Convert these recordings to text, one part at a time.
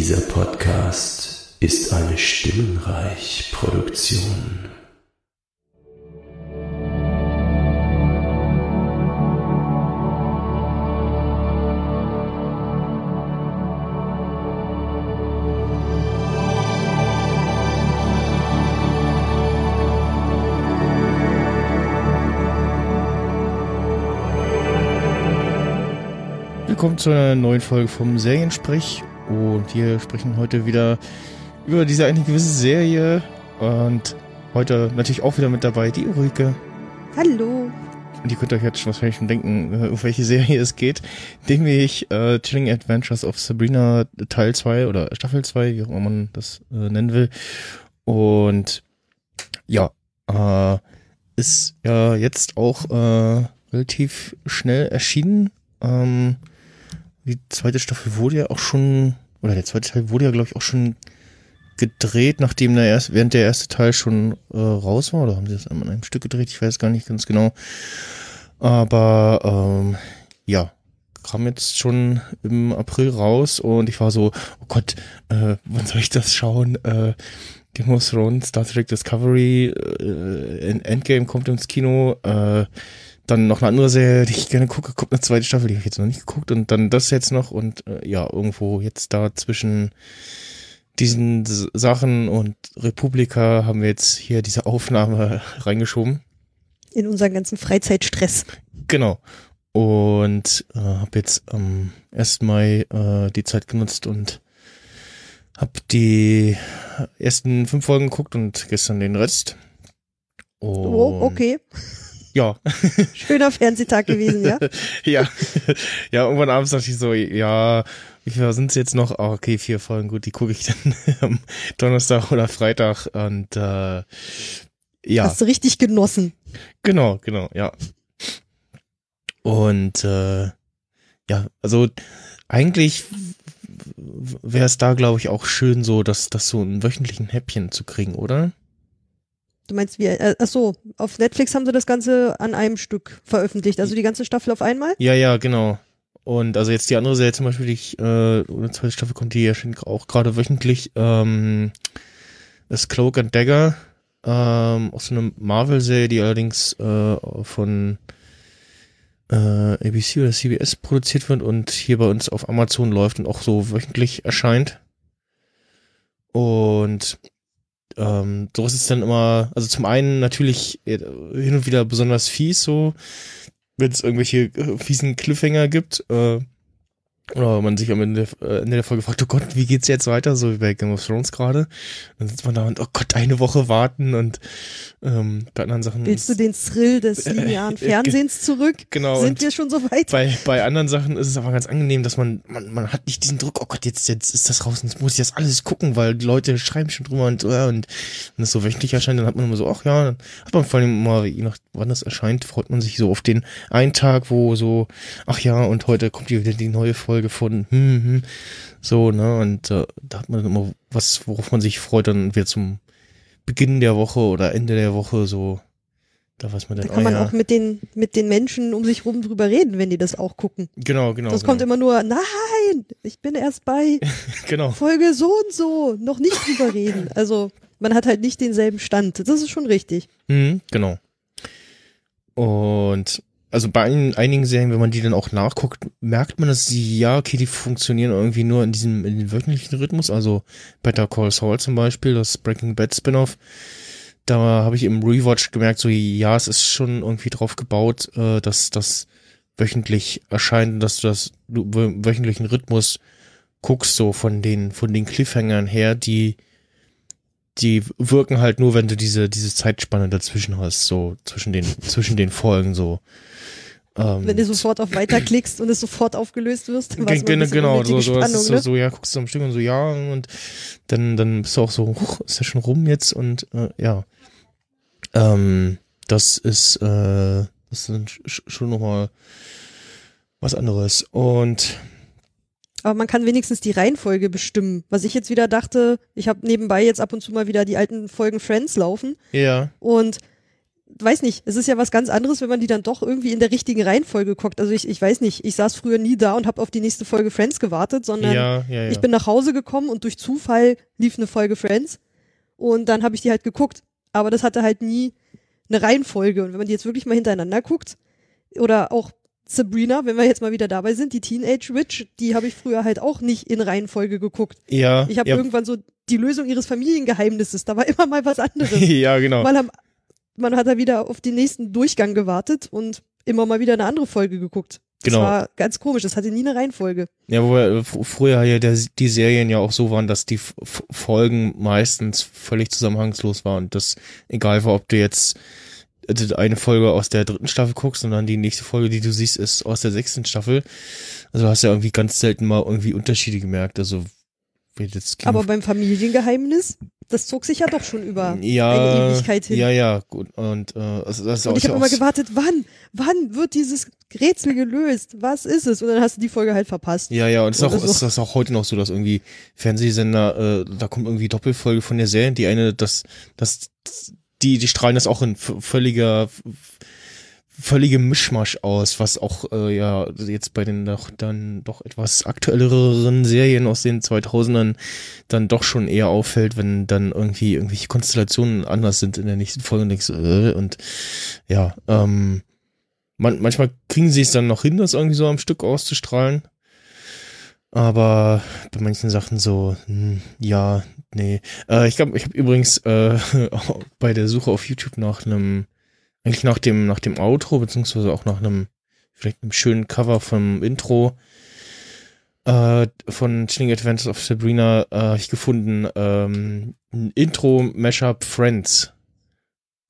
Dieser Podcast ist eine Stimmenreich-Produktion. Willkommen zu einer neuen Folge vom Seriensprech und wir sprechen heute wieder über diese eine gewisse Serie und heute natürlich auch wieder mit dabei die Ulrike. Hallo. Und ihr könnt euch jetzt wahrscheinlich schon denken, äh, um welche Serie es geht, nämlich äh, Chilling Adventures of Sabrina Teil 2 oder Staffel 2, wie auch immer man das äh, nennen will. Und ja, äh, ist ja jetzt auch äh, relativ schnell erschienen. Ähm, die zweite Staffel wurde ja auch schon, oder der zweite Teil wurde ja, glaube ich, auch schon gedreht, nachdem der erste, während der erste Teil schon äh, raus war, oder haben sie das an einem Stück gedreht? Ich weiß gar nicht ganz genau. Aber ähm, ja, kam jetzt schon im April raus und ich war so, oh Gott, äh, wann soll ich das schauen? Äh, Game of Thrones, Star Trek Discovery, äh, Endgame kommt ins Kino, äh, dann noch eine andere Serie, die ich gerne gucke, kommt eine zweite Staffel, die habe ich jetzt noch nicht geguckt und dann das jetzt noch und äh, ja, irgendwo jetzt da zwischen diesen Sachen und Republika haben wir jetzt hier diese Aufnahme reingeschoben. In unseren ganzen Freizeitstress. Genau. Und äh, habe jetzt am 1. Mai äh, die Zeit genutzt und habe die ersten fünf Folgen geguckt und gestern den Rest. Und Oh, okay. Ja. Schöner Fernsehtag gewesen, ja? ja. Ja, irgendwann abends dachte ich so, ja, wie viel sind es jetzt noch? Ah, okay, vier Folgen, gut, die gucke ich dann am Donnerstag oder Freitag und äh, ja. Hast du richtig genossen. Genau, genau, ja. Und äh, ja, also eigentlich wäre es da, glaube ich, auch schön so, dass das so einen wöchentlichen Häppchen zu kriegen, oder? Du meinst, wie, äh, ach so, auf Netflix haben sie das Ganze an einem Stück veröffentlicht, also die ganze Staffel auf einmal? Ja, ja, genau. Und also jetzt die andere Serie zum Beispiel, die ich, äh, eine zweite Staffel kommt, die erscheint auch gerade wöchentlich, ähm, ist Cloak and Dagger, ähm, auch so eine Marvel-Serie, die allerdings äh, von äh, ABC oder CBS produziert wird und hier bei uns auf Amazon läuft und auch so wöchentlich erscheint. Und ähm, so ist es dann immer, also zum einen natürlich äh, hin und wieder besonders fies, so, wenn es irgendwelche äh, fiesen Cliffhanger gibt, äh, oder man sich am Ende, äh, Ende der Folge fragt, oh Gott, wie geht's jetzt weiter, so wie bei Game of Thrones gerade. Dann sitzt man da und, oh Gott, eine Woche warten und ähm, bei anderen Sachen. Willst du den Thrill des linearen Fernsehens zurück? Genau. Sind wir schon so weit? Bei, bei anderen Sachen ist es aber ganz angenehm, dass man, man, man hat nicht diesen Druck, oh Gott, jetzt, jetzt ist das raus und jetzt muss ich das alles gucken, weil die Leute schreiben schon drüber und, äh, und wenn es so wöchentlich erscheint, dann hat man immer so, ach ja, dann hat man vor allem immer, je nach wann das erscheint, freut man sich so auf den einen Tag, wo so, ach ja, und heute kommt hier wieder die neue Folge von, hm, hm, so, ne, und äh, da hat man immer was, worauf man sich freut, dann wieder zum Beginn der Woche oder Ende der Woche so, da weiß man dann, Da kann oh man ja. auch mit den, mit den Menschen um sich rum drüber reden, wenn die das auch gucken. Genau, genau. das genau. kommt immer nur, nein, ich bin erst bei genau. Folge so und so, noch nicht drüber reden. Also man hat halt nicht denselben Stand. Das ist schon richtig. Mhm, genau. Und also bei einigen, einigen Serien, wenn man die dann auch nachguckt, merkt man, dass sie, ja, okay, die funktionieren irgendwie nur in diesem in dem wöchentlichen Rhythmus. Also Better Call Saul zum Beispiel, das Breaking Bad Spin-off. Da habe ich im Rewatch gemerkt, so ja, es ist schon irgendwie drauf gebaut, äh, dass das wöchentlich erscheint, dass du das du wö- wöchentlichen Rhythmus guckst, so von den von den Cliffhangern her, die die wirken halt nur, wenn du diese diese Zeitspanne dazwischen hast, so zwischen den zwischen den Folgen so. Ähm, Wenn du sofort auf Weiter klickst und es sofort aufgelöst wirst, dann weiß man, bisschen genau, so, so, Spannung, ist so, ne? so, ja, guckst du am Stück und so, ja, und dann, dann bist du auch so, huch, ist ja schon rum jetzt und äh, ja. Ähm, das ist, äh, das ist schon nochmal was anderes. Und Aber man kann wenigstens die Reihenfolge bestimmen. Was ich jetzt wieder dachte, ich habe nebenbei jetzt ab und zu mal wieder die alten Folgen Friends laufen ja, und weiß nicht, es ist ja was ganz anderes, wenn man die dann doch irgendwie in der richtigen Reihenfolge guckt. Also ich, ich weiß nicht, ich saß früher nie da und habe auf die nächste Folge Friends gewartet, sondern ja, ja, ja. ich bin nach Hause gekommen und durch Zufall lief eine Folge Friends und dann habe ich die halt geguckt. Aber das hatte halt nie eine Reihenfolge. Und wenn man die jetzt wirklich mal hintereinander guckt, oder auch Sabrina, wenn wir jetzt mal wieder dabei sind, die Teenage Witch, die habe ich früher halt auch nicht in Reihenfolge geguckt. ja, Ich habe ja, irgendwann so die Lösung ihres Familiengeheimnisses, da war immer mal was anderes. ja, genau. Mal am, man hat da wieder auf den nächsten Durchgang gewartet und immer mal wieder eine andere Folge geguckt. Genau. Das war ganz komisch, das hatte nie eine Reihenfolge. Ja, wo wir fr- früher ja der, die Serien ja auch so waren, dass die F Folgen meistens völlig zusammenhangslos waren. Und das egal war, ob du jetzt äh, eine Folge aus der dritten Staffel guckst und dann die nächste Folge, die du siehst, ist aus der sechsten Staffel. Also hast du ja irgendwie ganz selten mal irgendwie Unterschiede gemerkt. Also Game Aber beim Familiengeheimnis, das zog sich ja doch schon über ja, eine Ewigkeit hin. Ja, ja, gut. Und äh, also das ist auch, Und ich habe immer auch gewartet, wann, wann wird dieses Rätsel gelöst? Was ist es? Und dann hast du die Folge halt verpasst. Ja, ja, und es ist auch, so. ist das auch heute noch so, dass irgendwie Fernsehsender, äh, da kommt irgendwie Doppelfolge von der Serie, die eine, das, das, die, die strahlen das auch in völliger, völlige Mischmasch aus, was auch, äh, ja, jetzt bei den doch, dann doch etwas aktuelleren Serien aus den 2000ern dann doch schon eher auffällt, wenn dann irgendwie irgendwelche Konstellationen anders sind in der nächsten Folge und denkst, äh, und ja, ähm, man, manchmal kriegen sie es dann noch hin, das irgendwie so am Stück auszustrahlen. Aber bei manchen Sachen so, hm, ja, nee. Äh, ich glaube, ich habe übrigens äh, bei der Suche auf YouTube nach einem, eigentlich nach dem, nach dem Outro, beziehungsweise auch nach einem, vielleicht einem schönen Cover vom Intro äh, von Chilling Adventures of Sabrina, äh, hab ich gefunden, ähm, ein Intro-Mashup Friends.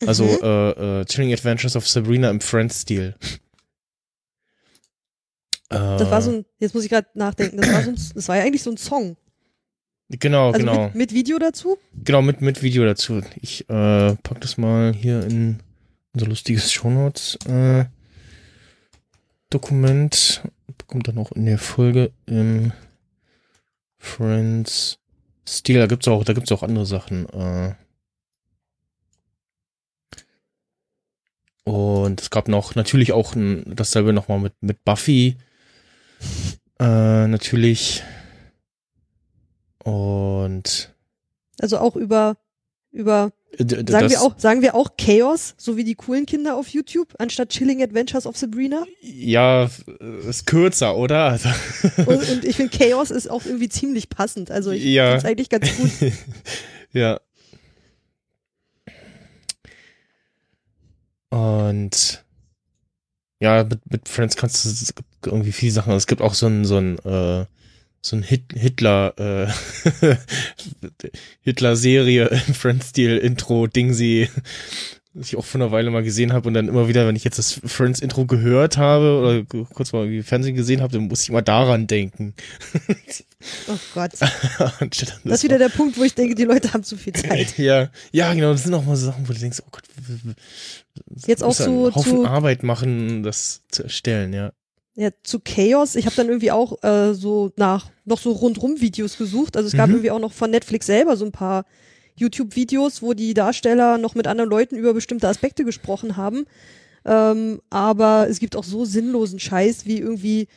Also Mhm. äh, äh, Chilling Adventures of Sabrina im Friends-Stil. Das war Äh, so ein, jetzt muss ich gerade nachdenken, das war so ein, das war ja eigentlich so ein Song. Genau, Also genau. mit, mit Video dazu? Genau, mit, mit Video dazu. Ich äh, pack das mal hier in unser lustiges Shownotes äh. Kommt dann auch in der Folge im Friends Stil. Da gibt's auch, da gibt's auch andere Sachen. Äh. Und es gab noch natürlich auch ein, dasselbe nochmal mit, mit Buffy. Äh, natürlich. Und Also auch über, über, äh, sagen das- wir auch, sagen wir auch Chaos, so wie die coolen Kinder auf YouTube, anstatt Chilling Adventures of Sabrina? Ja, f- ist kürzer, oder? Also, Und, und ich finde Chaos ist auch irgendwie ziemlich passend. Also ich Ja. finde es eigentlich ganz gut. ja. Und ja, mit, mit Friends kannst du irgendwie viele Sachen. Es gibt auch so ein so ein äh, so ein Hit Hitler äh, Hitler Serie im Friends-Stil Intro Ding sie das ich auch vor einer Weile mal gesehen habe und dann immer wieder, wenn ich jetzt das Friends-Intro gehört habe oder kurz mal irgendwie Fernsehen gesehen habe, dann muss ich immer daran denken. Oh Gott. An Das ist wieder der Punkt, wo ich denke, die Leute haben zu viel Zeit. Ja, ja, genau. Das sind auch mal so Sachen, wo du denkst, oh Gott, Jetzt auch muss einen so Haufen zu- Arbeit machen, das zu erstellen, ja. Ja, zu Chaos. Ich habe dann irgendwie auch äh, so nach noch so rundrum Videos gesucht. Also es gab Mhm. irgendwie auch noch von Netflix selber so ein paar YouTube-Videos, wo die Darsteller noch mit anderen Leuten über bestimmte Aspekte gesprochen haben. Ähm, aber es gibt auch so sinnlosen Scheiß wie irgendwie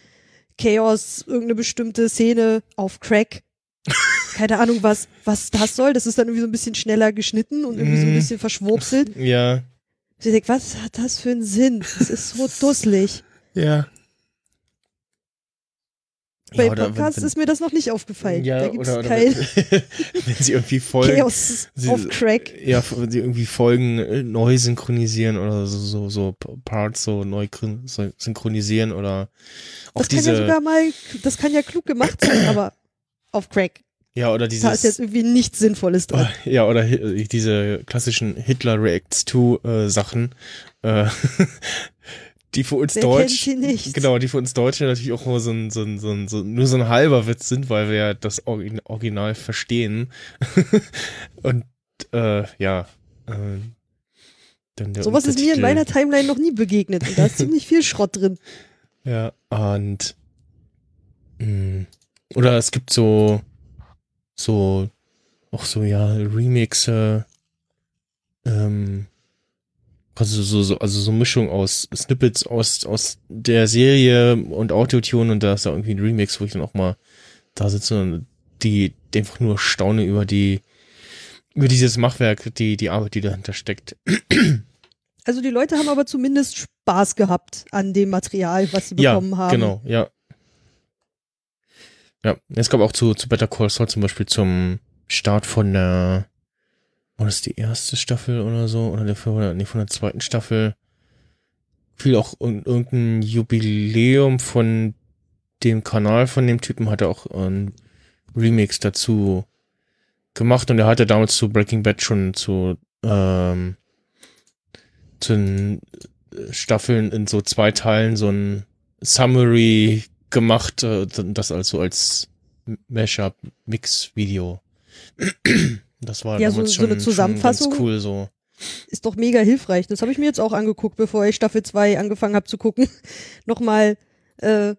Chaos, irgendeine bestimmte Szene auf Crack. Keine Ahnung, was, was das soll. Das ist dann irgendwie so ein bisschen schneller geschnitten und irgendwie so ein Mhm. bisschen verschwurbselt. Ja, Ich denk, was hat das für einen Sinn? Das ist so dusselig. ja. Bei ja, Podcasts wenn, ist mir das noch nicht aufgefallen. wenn, ja, da gibt's oder, oder kein wenn, wenn sie irgendwie Folgen, Chaos sie- auf Crack. ja, wenn sie irgendwie Folgen äh, neu synchronisieren oder so, so, so Parts so neu synchronisieren oder auch Das kann diese, ja sogar mal, das kann ja klug gemacht sein, aber auf Crack. ja, oder Da ist jetzt dieses, irgendwie nichts Sinnvolles dran. ja, oder hi- diese klassischen Hitler Reacts to äh, Sachen, äh, die für uns Wer Deutsch, genau, die für uns Deutsche natürlich auch nur so ein, so ein, so ein, so, nur so ein halber Witz sind, weil wir ja das Origin- Original verstehen. Und äh, ja, äh, dann der Sowas ist mir in meiner Timeline noch nie begegnet und da ist ziemlich viel Schrott drin. Ja, und mh, oder es gibt so so auch so ja Remixe ähm also so, so, also so Mischung aus Snippets aus, aus der Serie und Autotune und da ist da irgendwie ein Remix, wo ich dann auch mal da sitze und die, die einfach nur staune über die, über dieses Machwerk, die, die Arbeit, die dahinter steckt. Also die Leute haben aber zumindest Spaß gehabt an dem Material, was sie bekommen ja, haben. Genau, ja. Ja, es gab auch zu, zu Better Call Saul zum Beispiel zum Start von der, war das die erste Staffel oder so? Oder der, von nee, von der zweiten Staffel fiel auch irgendein Jubiläum von dem Kanal von dem Typen, hat er auch ein Remix dazu gemacht und er hatte damals zu Breaking Bad schon zu, ähm, zu den Staffeln in so zwei Teilen so ein Summary gemacht, äh, das also als Mashup-Mix-Video. Das war Ja, so- damals so schon, eine Zusammenfassung. schon cool so. Ist doch mega hilfreich. Das habe ich mir jetzt auch angeguckt, bevor ich Staffel 2 angefangen habe zu gucken. Nochmal, äh,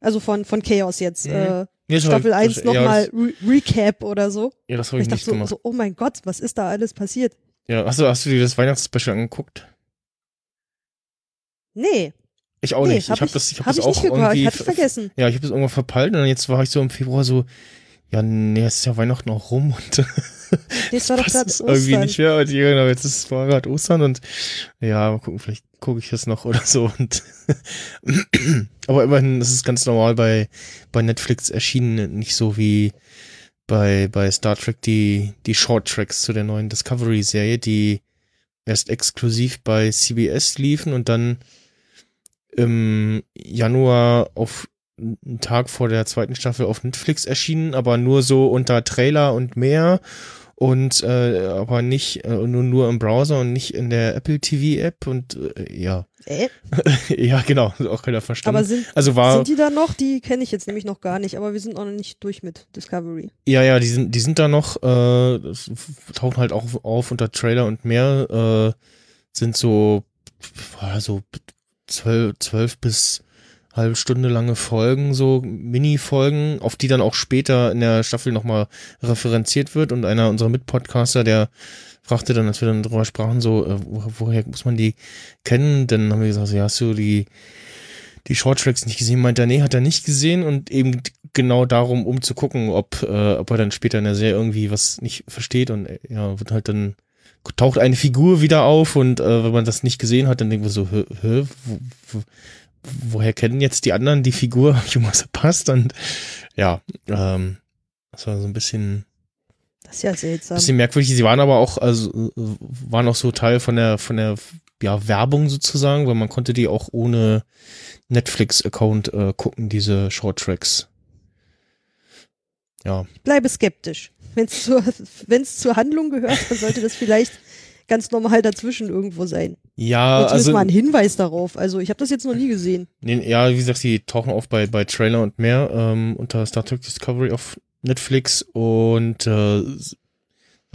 also von, von Chaos jetzt. Mhm. Äh, war- Staffel das- 1 ja, nochmal das- Re Recap oder so. Ja, das habe Ich ich nicht so, gemacht. so, oh mein Gott, was ist da alles passiert? Ja, hast du, hast du dir das Weihnachtsspecial angeguckt? Nee, Ich auch nee, nicht. hab ich habe das, ich hab hab das ich auch irgendwie. ich hatte vergessen. Ja, ich habe das irgendwann verpeilt und jetzt war ich so im Februar so, ja, nee, jetzt ist ja Weihnachten auch rum und Es war doch gerade es irgendwie Ostern. nicht mehr. Und ja, genau, jetzt ist es war gerade Ostern und ja, mal gucken, vielleicht gucke ich das noch oder so. Und aber immerhin, das ist ganz normal bei bei Netflix erschienen, nicht so wie bei bei Star Trek die die Short Tracks zu der neuen Discovery Serie, die erst exklusiv bei CBS liefen und dann im Januar auf einen Tag vor der zweiten Staffel auf Netflix erschienen, aber nur so unter Trailer und mehr und äh, aber nicht äh, nur nur im Browser und nicht in der Apple TV App und äh, ja Äh, ja genau auch keiner verstanden. aber sind, also war sind die da noch? Die kenne ich jetzt nämlich noch gar nicht, aber wir sind auch noch nicht durch mit Discovery. ja ja die sind die sind da noch äh, tauchen halt auch auf unter Trailer und mehr äh, sind so so zwölf, zwölf bis halbe Stunde lange Folgen, so Mini-Folgen, auf die dann auch später in der Staffel nochmal referenziert wird. Und einer unserer Mitpodcaster, der fragte dann, als wir dann drüber sprachen, so, äh, wo, woher muss man die kennen? Dann haben wir gesagt, so, ja, hast du die, die Shorttracks nicht gesehen? Meint er, nee, hat er nicht gesehen und eben genau darum, um zu gucken, ob, äh, ob er dann später in der Serie irgendwie was nicht versteht und äh, ja, wird halt dann taucht eine Figur wieder auf und äh, wenn man das nicht gesehen hat, dann denken wir so, hä, hä, woher kennen jetzt die anderen die Figur? Ich irgendwas verpasst? Und ja, ähm, das war so ein bisschen, Das ist ja seltsam. bisschen merkwürdig. Sie waren aber auch, also waren auch so Teil von der, von der ja, Werbung sozusagen, weil man konnte die auch ohne Netflix-Account äh, gucken, diese Short Tracks. Ja, bleibe skeptisch. Wenn es zur, wenn's zur Handlung gehört, dann sollte das vielleicht ganz normal dazwischen irgendwo sein. ja, zumindest also mal ein Hinweis darauf. Also ich habe das jetzt noch nie gesehen. Nee, ja, wie gesagt, die tauchen auf bei, bei Trailer und mehr ähm, unter Star Trek Discovery auf Netflix und äh,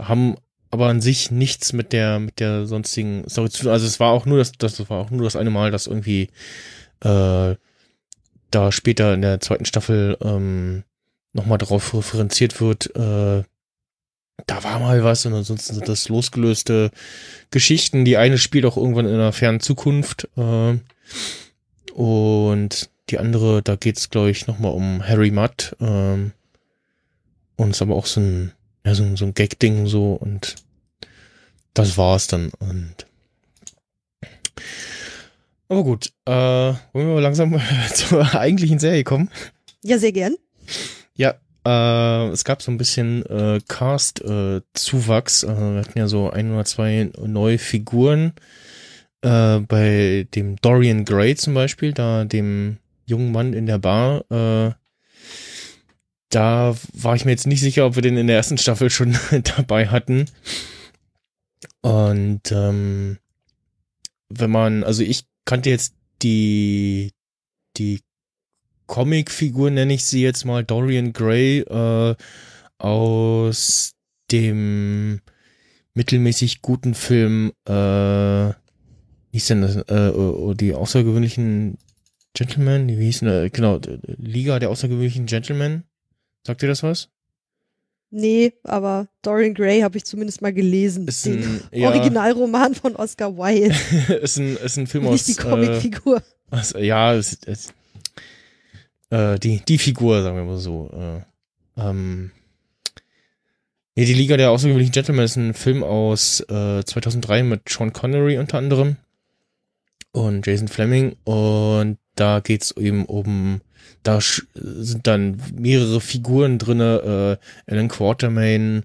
haben aber an sich nichts mit der mit der sonstigen Story zu tun. Also es war auch nur das, das war auch nur das eine Mal, dass irgendwie äh, da später in der zweiten Staffel ähm, nochmal darauf referenziert wird, äh, da war mal was und ansonsten sind das losgelöste Geschichten. Die eine spielt auch irgendwann in einer fernen Zukunft äh, und die andere, da geht's glaube ich nochmal um Harry Mudd ähm, und ist aber auch so ein ja, so, so ein Gag-Ding so und das war's dann und aber gut, äh, wollen wir mal langsam zur eigentlichen Serie kommen? Ja, sehr gern. Ja, äh, es gab so ein bisschen äh, Cast-Zuwachs. Äh, wir hatten ja so ein oder zwei neue Figuren. Äh, bei dem Dorian Gray zum Beispiel, da dem jungen Mann in der Bar. Äh, da war ich mir jetzt nicht sicher, ob wir den in der ersten Staffel schon dabei hatten. Und ähm, wenn man, also ich kannte jetzt die die Comicfigur, nenne ich sie jetzt mal, Dorian Gray, äh, aus dem mittelmäßig guten Film, äh, wie hieß denn das, äh, oh, die außergewöhnlichen Gentlemen, wie hieß denn, äh, genau, Liga der außergewöhnlichen Gentlemen. Sagt ihr das was? Nee, aber Dorian Gray habe ich zumindest mal gelesen. Ist Den ein, ja, Originalroman von Oscar Wilde, ist ein, ist ein Film aus. nicht die äh, Comicfigur. Also, ja, es, es, äh, die, die Figur, sagen wir mal so. Äh, ähm, nee, die Liga der außergewöhnlichen Gentlemen ist ein Film aus äh, 2003 mit Sean Connery unter anderem und Jason Fleming und da geht's eben um, da sind dann mehrere Figuren drinne, äh, Alan Quatermain,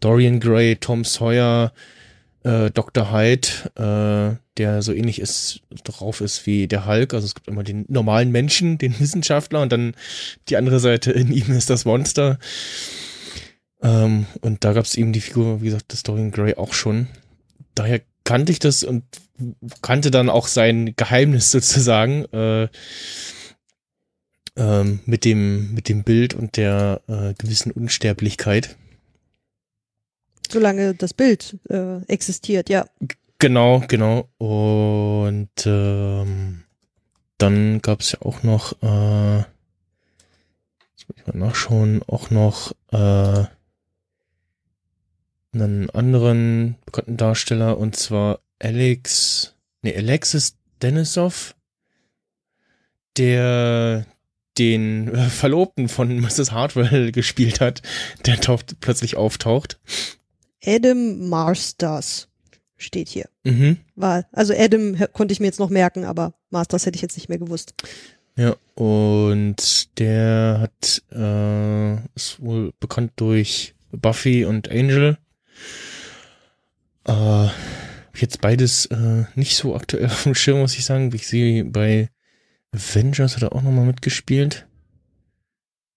Dorian Gray, Tom Sawyer, äh, Dr. Hyde, äh, der so ähnlich ist, drauf ist wie der Hulk. Also es gibt immer den normalen Menschen, den Wissenschaftler und dann die andere Seite in ihm ist das Monster. Ähm, und da gab es eben die Figur, wie gesagt, des Dorian Gray auch schon. Daher kannte ich das und kannte dann auch sein Geheimnis sozusagen äh, ähm, mit dem mit dem Bild und der äh, gewissen Unsterblichkeit. Solange das Bild äh, existiert, ja. Genau, genau. Und ähm, dann gab es ja auch noch, äh, jetzt muss ich mal nachschauen, auch noch äh, einen anderen bekannten Darsteller und zwar Alex, nee, Alexis Denisov, der den äh, Verlobten von Mrs. Hartwell gespielt hat, der taucht, plötzlich auftaucht. Adam Marsters steht hier. Mhm. War, also Adam konnte ich mir jetzt noch merken, aber Masters hätte ich jetzt nicht mehr gewusst. Ja, und der hat, äh, ist wohl bekannt durch Buffy und Angel. Äh, jetzt beides äh, nicht so aktuell auf dem Schirm, muss ich sagen. Ich sehe bei Avengers hat er auch nochmal mitgespielt.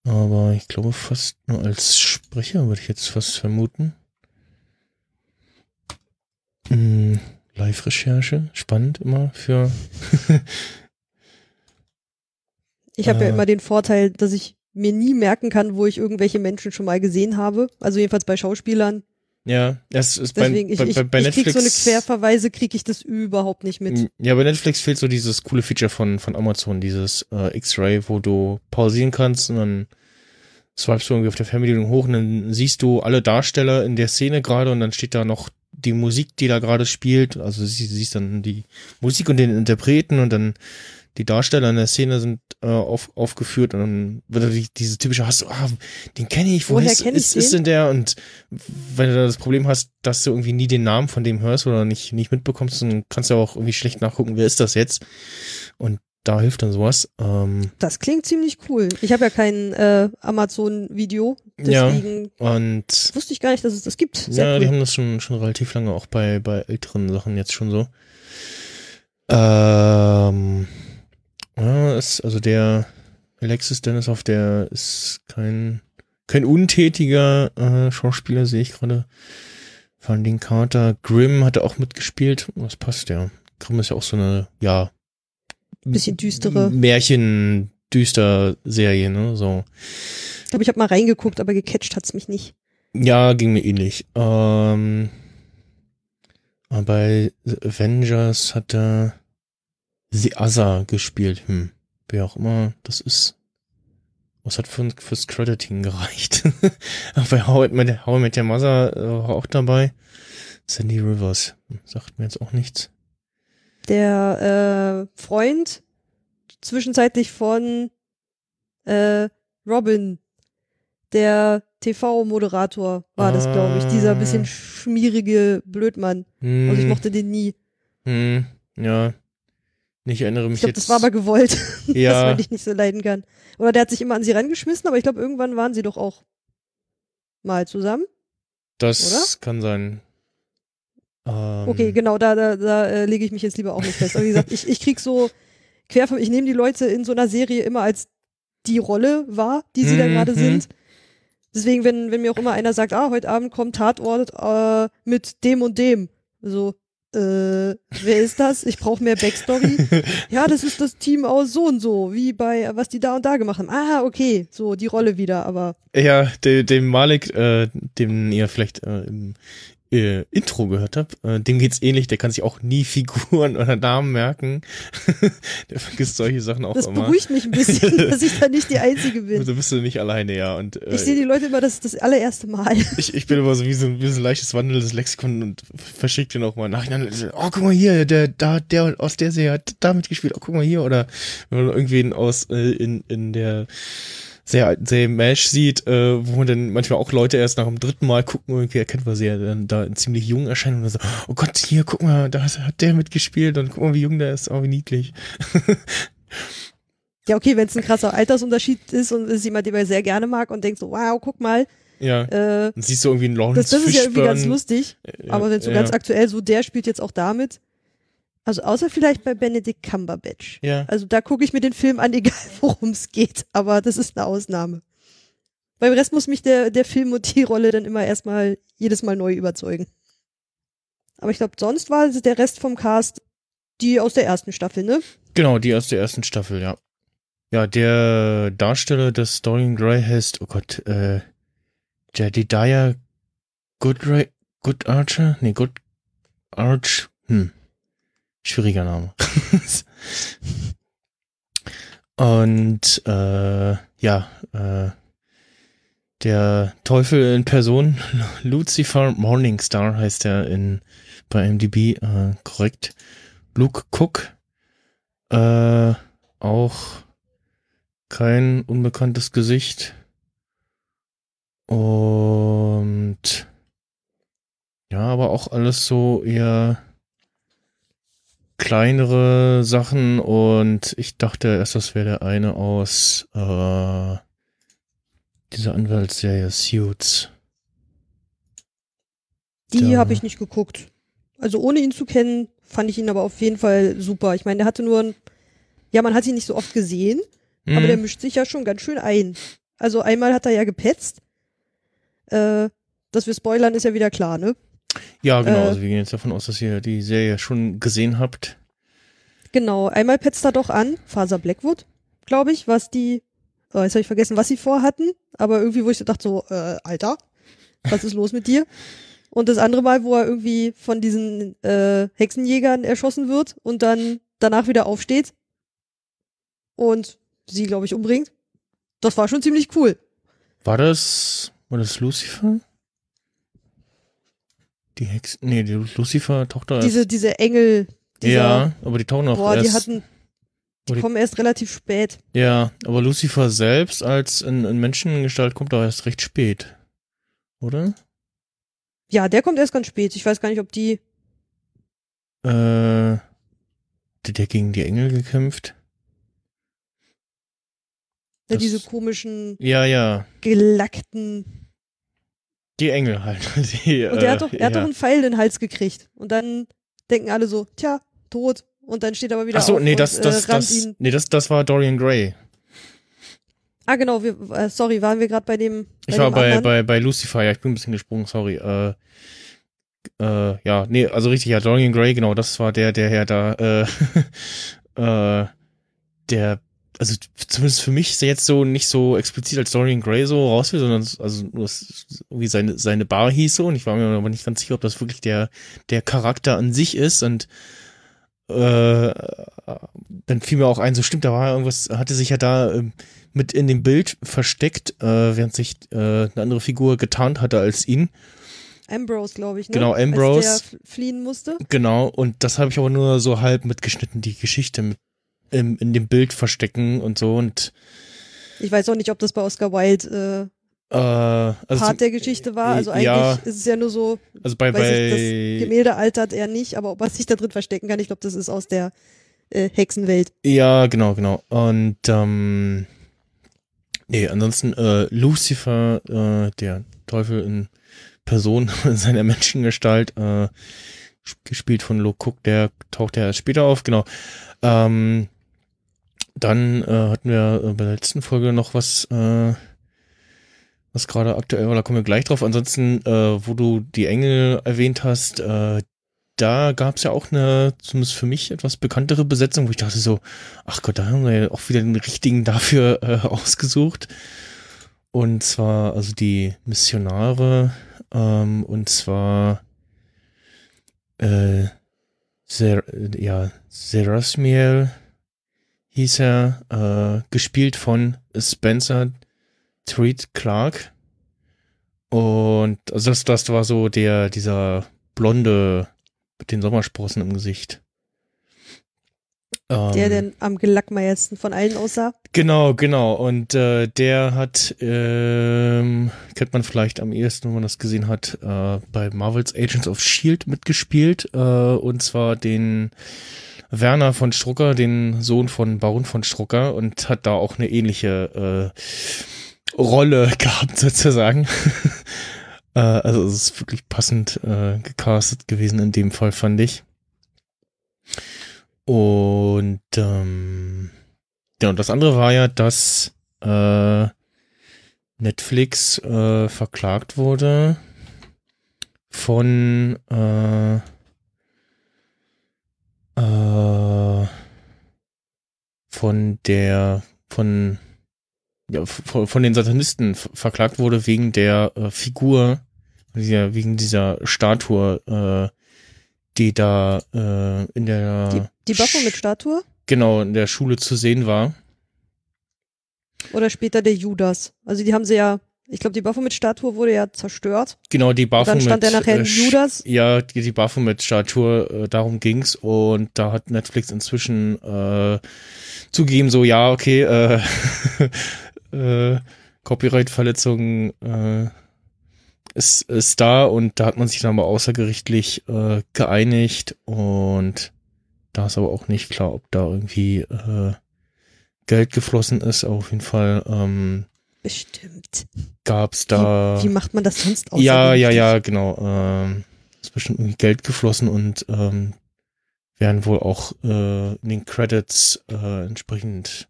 Aber ich glaube fast nur als Sprecher, würde ich jetzt fast vermuten. Hm, Live-Recherche, spannend immer für Ich habe ja Äh. immer den Vorteil, dass ich mir nie merken kann, wo ich irgendwelche Menschen schon mal gesehen habe. Also jedenfalls bei Schauspielern. Ja, das ist bei, Deswegen, ich, bei, ich, bei, bei ich krieg Netflix. so eine Querverweise, kriege ich das überhaupt nicht mit. Ja, bei Netflix fehlt so dieses coole Feature von, von Amazon, dieses äh, X-Ray, wo du pausieren kannst und dann swipest du irgendwie auf der Fernbedienung hoch und dann siehst du alle Darsteller in der Szene gerade und dann steht da noch die Musik, die da gerade spielt. Also sie siehst dann die Musik und den Interpreten und dann die Darsteller in der Szene sind äh, auf, aufgeführt und dann wird natürlich diese typische hast du, ah, den kenne ich, Woher woher ist, kenn ich ist, ist den? denn der? Und wenn du da das Problem hast, dass du irgendwie nie den Namen von dem hörst oder nicht, nicht mitbekommst, dann kannst du auch irgendwie schlecht nachgucken, wer ist das jetzt? Und da hilft dann sowas. Ähm, Das klingt ziemlich cool. Ich habe ja kein äh, Amazon-Video, Ja. deswegen und wusste ich gar nicht, dass es das gibt. Sehr ja, cool. die haben das schon, schon relativ lange auch bei, bei älteren Sachen jetzt schon so. Ähm, ja, ist, also der Alexis Denisov, der ist kein, kein untätiger äh, Schauspieler, sehe ich gerade. Van den Carter. Grimm hat er auch mitgespielt. Das passt ja. Grimm ist ja auch so eine, ja. Bisschen düstere. Märchen, düster Serie, ne, so. Ich glaube, ich habe mal reingeguckt, aber gecatcht hat's mich nicht. Ja, ging mir ähnlich. Ähm, aber bei The Avengers hat er The Other gespielt. Hm, wer auch immer das ist. Was hat für, fürs Crediting gereicht? Aber bei How I Met, How I Met Your Mother äh, war auch dabei. Sandy Rivers. Sagt mir jetzt auch nichts. Der äh, Freund zwischenzeitlich von äh, Robin, der TV-Moderator war das, glaube ich. Dieser Ah. bisschen schmierige Blödmann. Hm, Also ich mochte den nie. hm, ja. Ich erinnere mich Ich glaube, jetzt. das war aber gewollt, dass Ja. man dich nicht so leiden kann. Oder der hat sich immer an sie rangeschmissen, aber ich glaube, irgendwann waren sie doch auch mal zusammen. das kann sein. Ähm, Okay, genau, da, da, da äh, lege ich mich jetzt lieber auch nicht fest. Aber wie gesagt, ich, ich krieg so quer von, ich nehme die Leute in so einer Serie immer als die Rolle wahr, die sie da Mhm. gerade sind. Deswegen, wenn, wenn mir auch immer einer sagt, ah, heute Abend kommt Tatort äh, mit dem und dem. So, äh, wer ist das? Ich brauche mehr Backstory. ja, das ist das Team aus so und so, wie bei, was die da und da gemacht haben. Ah, okay, so die Rolle wieder, aber Ja, de, dem Malik, äh, dem ihr vielleicht äh, im, äh, Intro gehört habe, äh, dem geht's ähnlich, der kann sich auch nie Figuren oder Namen merken. der vergisst solche Sachen auch Das immer. beruhigt mich ein bisschen, dass ich da nicht die Einzige bin. So bist du nicht alleine, ja. Und äh, Ich sehe die Leute immer das, das allererste Mal. ich, ich bin immer so wie so, ein- wie so ein leichtes wandelndes Lexikon und verschicke den auch mal nachhinein. Oh, guck mal hier, der, da, der aus der Serie hat damit gespielt. Oh, guck mal hier. Oder wenn man irgendwen aus äh, in, in der sehr alten Serie MASH sieht, äh, wo man dann manchmal auch Leute erst nach dem dritten Mal gucken, irgendwie erkennt man sie ja dann da in ziemlich jungen Erscheinungen und so, oh Gott, hier, guck mal, da hat der mitgespielt und guck mal, wie jung der ist, oh, wie niedlich. Ja, okay, wenn es ein krasser Altersunterschied ist und es ist jemand, den man sehr gerne mag und denkt so, wow, guck mal, Ja. äh, Dann siehst du irgendwie einen Lawrence das, das ist ja irgendwie ganz lustig. Ja, Aber wenn so ja, ganz aktuell so, der spielt jetzt auch damit. Also außer vielleicht bei Benedict Cumberbatch. Ja. Also da gucke ich mir den Film an, egal worum es geht. Aber das ist eine Ausnahme. Beim Rest muss mich der, der Film und die Rolle dann immer erstmal jedes Mal neu überzeugen. Aber ich glaube, sonst war es der Rest vom Cast die aus der ersten Staffel, ne? Genau, die aus der ersten Staffel, ja. Ja, der Darsteller des Dorian Gray heißt, oh Gott, äh, Jedediah Goodray, Good Archer? Nee, Good Arch, hm. Schwieriger Name. Und, äh, ja, äh, der Teufel in Person, Lucifer Morningstar heißt er in, bei MDB, äh, korrekt. Luke Cook, äh, auch kein unbekanntes Gesicht. Und ja, aber auch alles so eher kleinere Sachen und ich dachte erst, das wäre der eine aus äh, dieser Anwaltsserie Suits. Die habe ich nicht geguckt. Also ohne ihn zu kennen, fand ich ihn aber auf jeden Fall super. Ich meine, der hatte nur ein, ja, man hat ihn nicht so oft gesehen, aber Hm. der mischt sich ja schon ganz schön ein. Also einmal hat er ja gepetzt. Äh, dass wir spoilern, ist ja wieder klar, ne? Ja, genau. äh, also wir gehen jetzt davon aus, dass ihr die Serie schon gesehen habt. Genau, einmal petzt er doch an, Faser Blackwood, glaube ich, was die, oh, jetzt habe ich vergessen, was sie vorhatten, aber irgendwie, wo ich dachte, so, äh, Alter, was ist los mit dir? Und das andere Mal, wo er irgendwie von diesen äh, Hexenjägern erschossen wird und dann danach wieder aufsteht und sie, glaube ich, umbringt. Das war schon ziemlich cool. War das, war das Lucifer? Die Hex, nee, die Lucifer-Tochter ist, Diese, diese Engel, dieser, ja, aber die tauchen auch boah, erst, die hatten, die die- kommen erst relativ spät. ja, aber Lucifer selbst als in, in Menschengestalt kommt doch erst recht spät, oder? Ja, der kommt erst ganz spät. Ich weiß gar nicht, ob die, Äh, der, der gegen die Engel gekämpft? ne, Das- diese komischen, Ja, ja, gelackten die Engel halt. Die, Und der äh, hat doch, er hat ja. doch einen Pfeil in den Hals gekriegt. Und dann denken alle so, tja, tot. Und dann steht er aber wieder Ach so, auf nee, und, das, das, äh, das, ihn. nee, das, das war Dorian Gray. Ah, genau, wir, äh, sorry, waren wir gerade bei dem. Ich bei war dem bei, anderen? bei, bei Lucifer, ja, ich bin ein bisschen gesprungen, sorry. Äh, äh, ja, nee, also richtig, ja, Dorian Gray, genau, das war der, der ja da, äh, äh, der, also zumindest für mich ist er jetzt so nicht so explizit als Dorian Gray so raus will, sondern also nur irgendwie seine, seine Bar hieß so und ich war mir aber nicht ganz sicher, ob das wirklich der, der Charakter an sich ist und äh, dann fiel mir auch ein, so stimmt, da war irgendwas, hatte sich ja da ähm, mit in dem Bild versteckt, äh, während sich äh, eine andere Figur getarnt hatte als ihn. Ambrose, glaube ich, ne? Genau, Als Ambrose. der f- fliehen musste. Genau, und das habe ich aber nur so halb mitgeschnitten, die Geschichte mit, im, in dem Bild verstecken und so und Ich weiß auch nicht, ob das bei Oscar Wilde äh, also, äh, Part zum- der Geschichte war. Also eigentlich ja, ist es ja nur so, also bei, weiß ich, das bei Gemälde altert er nicht, aber ob er sich da drin verstecken kann, ich glaube, das ist aus der äh, Hexenwelt. Ja, genau, genau. Und ähm, nee, ansonsten äh, Lucifer, äh, der Teufel in Person in seiner Menschengestalt, äh, sp- gespielt von Cook, der taucht ja erst später auf, genau. Ähm, dann äh, hatten wir äh, bei der letzten Folge noch was, äh, was gerade aktuell war, da kommen wir gleich drauf. Ansonsten, äh, wo du die Engel erwähnt hast, äh, da gab es ja auch eine, zumindest für mich, etwas bekanntere Besetzung, wo ich dachte so, ach Gott, da haben wir ja auch wieder den richtigen dafür äh, ausgesucht. Und zwar, also die Missionare, ähm, und zwar äh, Ser, ja, Serasmiel hieß er, äh, gespielt von Spencer Treat Clark. Und also das, das war so der, dieser blonde mit den Sommersprossen im Gesicht. Der, Ähm, der am gelackmeiersten von allen aussah. Genau, genau. Und äh, der hat, ähm, kennt man vielleicht am ehesten, wenn man das gesehen hat, äh, bei Marvel's Agents of Shield mitgespielt. Äh, und zwar den Werner von Strucker, den Sohn von Baron von Strucker, und hat da auch eine ähnliche äh, Rolle gehabt, sozusagen. äh, also es ist wirklich passend äh, gecastet gewesen in dem Fall, fand ich. Und ähm, ja, und das andere war ja, dass äh, Netflix äh, verklagt wurde von äh, äh, von der von ja, von, von den Satanisten ver- verklagt wurde wegen der äh, Figur, dieser, wegen dieser Statue, äh, die da äh, in der Die, die Baphomet-Statue genau in der Schule zu sehen war. oder später der Judas. Also die haben sie ja, ich glaube, die Baphomet-Statue wurde ja zerstört. Genau, die Baphomet. dann stand er nachher in äh, Judas. Ja, die, die Baphomet-Statue, äh, darum ging's und da hat Netflix inzwischen äh, zugegeben, so ja, okay, äh, äh, Copyright-Verletzung äh, ist, ist da und da hat man sich dann aber außergerichtlich äh, geeinigt und da ist aber auch nicht klar, ob da irgendwie äh, Geld geflossen ist. Auf jeden Fall ähm, Bestimmt. gab's da Wie, wie macht man das sonst aus? ja, ja, ja, genau. Ähm, ist bestimmt irgendwie Geld geflossen und ähm, werden wohl auch äh, in den Credits äh, entsprechend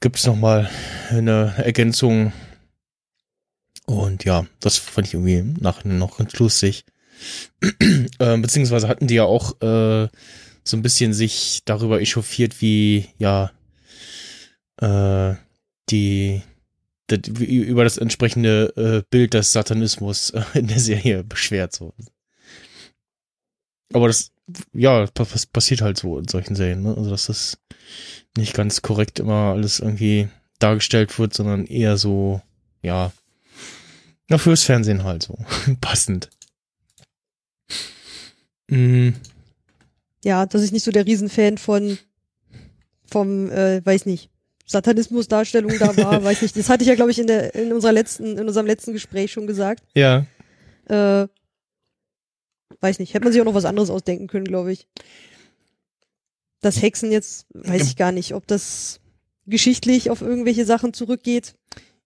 gibt's noch mal eine Ergänzung. Und ja, das fand ich irgendwie nachher noch ganz lustig. ähm, beziehungsweise hatten die ja auch äh, so ein bisschen sich darüber echauffiert, wie ja äh, die das, wie- über das entsprechende äh, Bild des Satanismus äh, in der Serie beschwert. So. Aber das, ja, pass- passiert halt so in solchen Serien. Ne? Also, dass das nicht ganz korrekt immer alles irgendwie dargestellt wird, sondern eher so, ja, na, fürs Fernsehen halt so. Passend. Mm, Ja, dass ich nicht so der Riesenfan von vom, äh, weiß nicht, Satanismus-Darstellung da war, weiß nicht. Das hatte ich ja, glaube ich, in der in unserer letzten, in unserem letzten Gespräch schon gesagt. ja. Äh, weiß nicht, hätte man sich auch noch was anderes ausdenken können, glaube ich. Das Hexen jetzt, weiß ich gar nicht, ob das geschichtlich auf irgendwelche Sachen zurückgeht.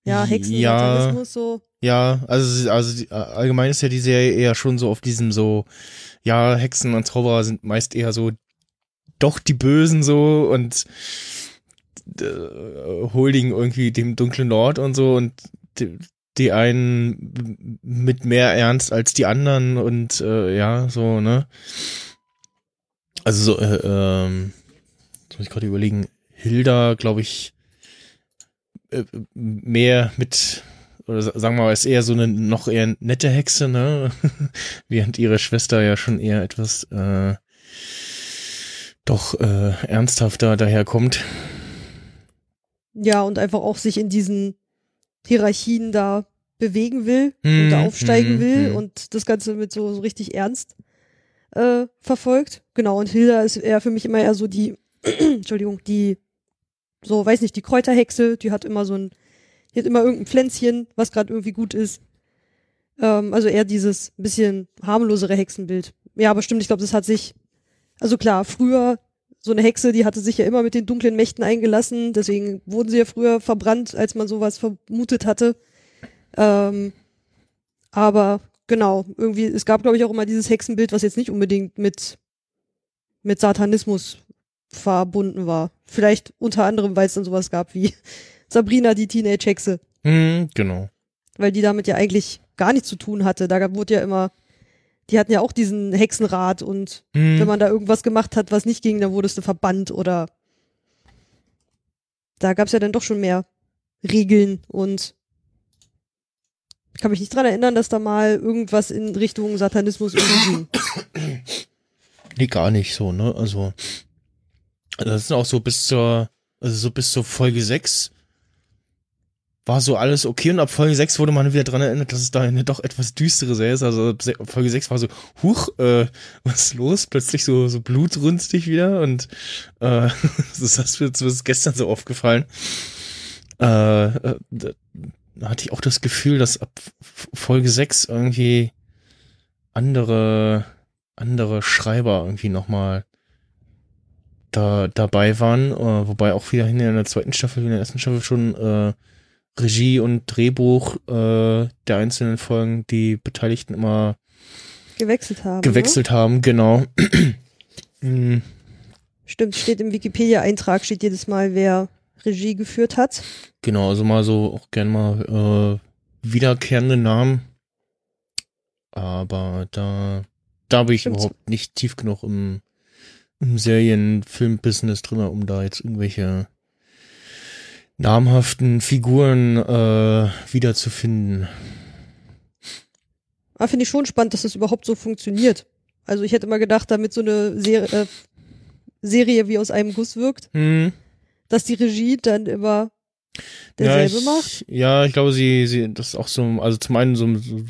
Ja, Hexen, Ja. Satanismus, so. Ja, also, also allgemein ist ja die Serie eher schon so auf diesem so, ja, Hexen und Zauberer sind meist eher so doch die Bösen so und äh, Holding irgendwie dem dunklen Lord und so und die, die einen mit mehr Ernst als die anderen und äh, ja, so, ne? Also so, äh, ähm, jetzt muss ich gerade überlegen, Hilda, glaube ich, äh, mehr mit oder sa- sagen wir mal, ist eher so eine noch eher nette Hexe, ne? Während ihre Schwester ja schon eher etwas äh, doch äh, ernsthafter daherkommt. Ja, und einfach auch sich in diesen Hierarchien da bewegen will Hm, und da aufsteigen hm, will hm. und das Ganze mit so, so richtig ernst äh, verfolgt. Genau, und Hilda ist eher für mich immer eher so die, Entschuldigung, die, so, weiß nicht, die Kräuterhexe, die hat immer so ein, die hat immer irgendein Pflänzchen, was gerade irgendwie gut ist. Ähm, also eher dieses bisschen harmlosere Hexenbild. Ja, aber stimmt, ich glaube, das hat sich, also klar, früher so eine Hexe, die hatte sich ja immer mit den dunklen Mächten eingelassen, deswegen wurden sie ja früher verbrannt, als man sowas vermutet hatte. Ähm, aber genau, irgendwie, es gab, glaube ich, auch immer dieses Hexenbild, was jetzt nicht unbedingt mit, mit Satanismus verbunden war. Vielleicht unter anderem, weil es dann sowas gab wie Sabrina, die Teenage-Hexe, Hm, genau. weil die damit ja eigentlich gar nichts zu tun hatte. Da gab- wurde ja immer, die hatten ja auch diesen Hexenrat und Hm, wenn man da irgendwas gemacht hat, was nicht ging, dann wurdest du verbannt oder da gab's ja dann doch schon mehr Regeln und kann mich nicht dran erinnern, dass da mal irgendwas in Richtung Satanismus irgendwie ging. Nee, gar nicht so, ne? Also, das ist auch so bis zur, also so bis zur Folge 6 war so alles okay und ab Folge 6 wurde man wieder dran erinnert, dass es da eine doch etwas düstere Serie ist. Also Folge 6 war so, huch, äh, was ist los? Plötzlich so, so blutrünstig wieder und äh, das ist mir zumindest gestern so aufgefallen. Äh, äh, da hatte ich auch das Gefühl, dass ab Folge 6 irgendwie andere, andere Schreiber irgendwie nochmal da dabei waren, äh, wobei auch wieder in der zweiten Staffel, in der ersten Staffel schon äh, Regie und Drehbuch äh, der einzelnen Folgen die Beteiligten immer gewechselt haben. Ne? gewechselt haben, genau. Mm, Stimmt, steht im Wikipedia-Eintrag, steht jedes Mal, wer Regie geführt hat. genau, also mal so auch gern mal äh, wiederkehrende Namen. Aber da, da bin ich Stimmt. überhaupt nicht tief genug im, im Serien-Film-Business drin, um da jetzt irgendwelche namhaften Figuren äh, wiederzufinden. Aber finde ich schon spannend, dass das überhaupt so funktioniert. Also ich hätte immer gedacht, damit so eine Ser äh, Serie wie aus einem Guss wirkt, Hm. dass die Regie dann immer derselbe ja, ich, macht. Ja, ich glaube, sie, sie, das ist auch so, also zum einen so, so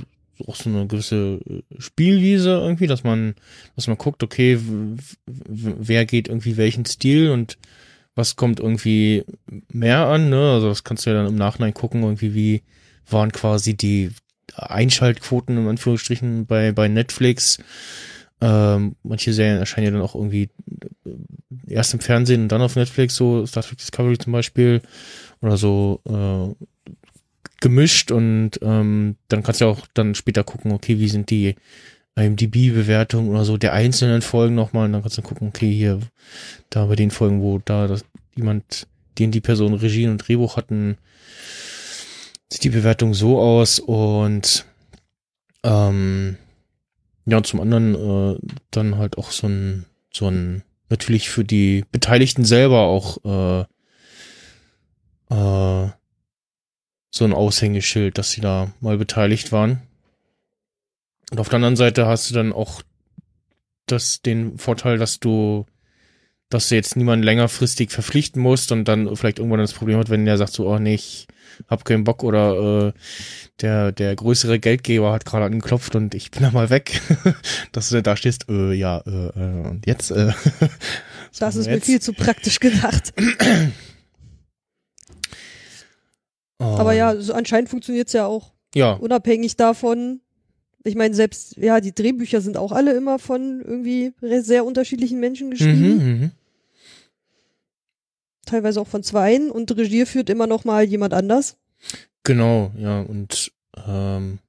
auch so eine gewisse äh, Spielwiese irgendwie, dass man, dass man guckt, okay, wer geht irgendwie welchen Stil und was kommt irgendwie mehr an, ne? Also das kannst du ja dann im Nachhinein gucken, irgendwie, wie waren quasi die Einschaltquoten in Anführungsstrichen bei, bei Netflix. Ähm, manche Serien erscheinen ja dann auch irgendwie äh, erst im Fernsehen und dann auf Netflix, so Star Trek Discovery zum Beispiel oder so äh, gemischt und ähm, dann kannst du auch dann später gucken, okay, wie sind die IMDb-Bewertungen oder so der einzelnen Folgen nochmal und dann kannst du gucken, okay, hier, da bei den Folgen, wo da das, jemand, den die Person Regie und Drehbuch hatten, sieht die Bewertung so aus und ähm, ja, zum anderen äh, dann halt auch so ein, so ein, natürlich für die Beteiligten selber auch äh, äh, so ein Aushängeschild, dass sie da mal beteiligt waren. Und auf der anderen Seite hast du dann auch das, den Vorteil, dass du, dass du jetzt niemanden längerfristig verpflichten musst und dann vielleicht irgendwann das Problem hat, wenn der sagt so, oh nee, ich hab keinen Bock oder äh, der, der größere Geldgeber hat gerade angeklopft und ich bin da mal weg, dass du da stehst, äh, ja, äh, äh, und jetzt, äh, Das so, ist mir jetzt, viel zu praktisch gedacht. Aber ähm, ja, so anscheinend funktioniert's ja auch ja, unabhängig davon. Ich meine, selbst, ja, die Drehbücher sind auch alle immer von irgendwie sehr unterschiedlichen Menschen geschrieben. mhm, mhm. Teilweise auch von zweien und Regie führt immer noch mal jemand anders. Genau, ja, und ähm,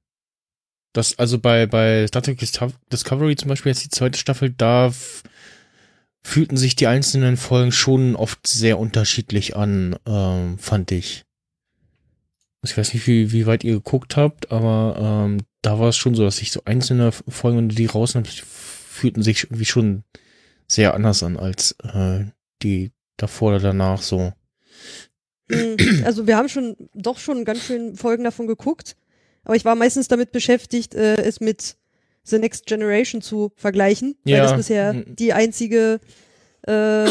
das, also bei, bei Star Trek Dis- Discovery zum Beispiel jetzt die zweite Staffel, da fühlten sich die einzelnen Folgen schon oft sehr unterschiedlich an, ähm, fand ich. Ich weiß nicht, wie, wie weit ihr geguckt habt, aber ähm, da war es schon so, dass sich so einzelne Folgen, die rausnimmst, fühlten sich irgendwie schon sehr anders an als äh, die davor oder danach so. Hm, Also wir haben schon doch schon ganz schön Folgen davon geguckt, aber ich war meistens damit beschäftigt, äh, es mit The Next Generation zu vergleichen, weil Ja. das bisher Mhm. die einzige äh,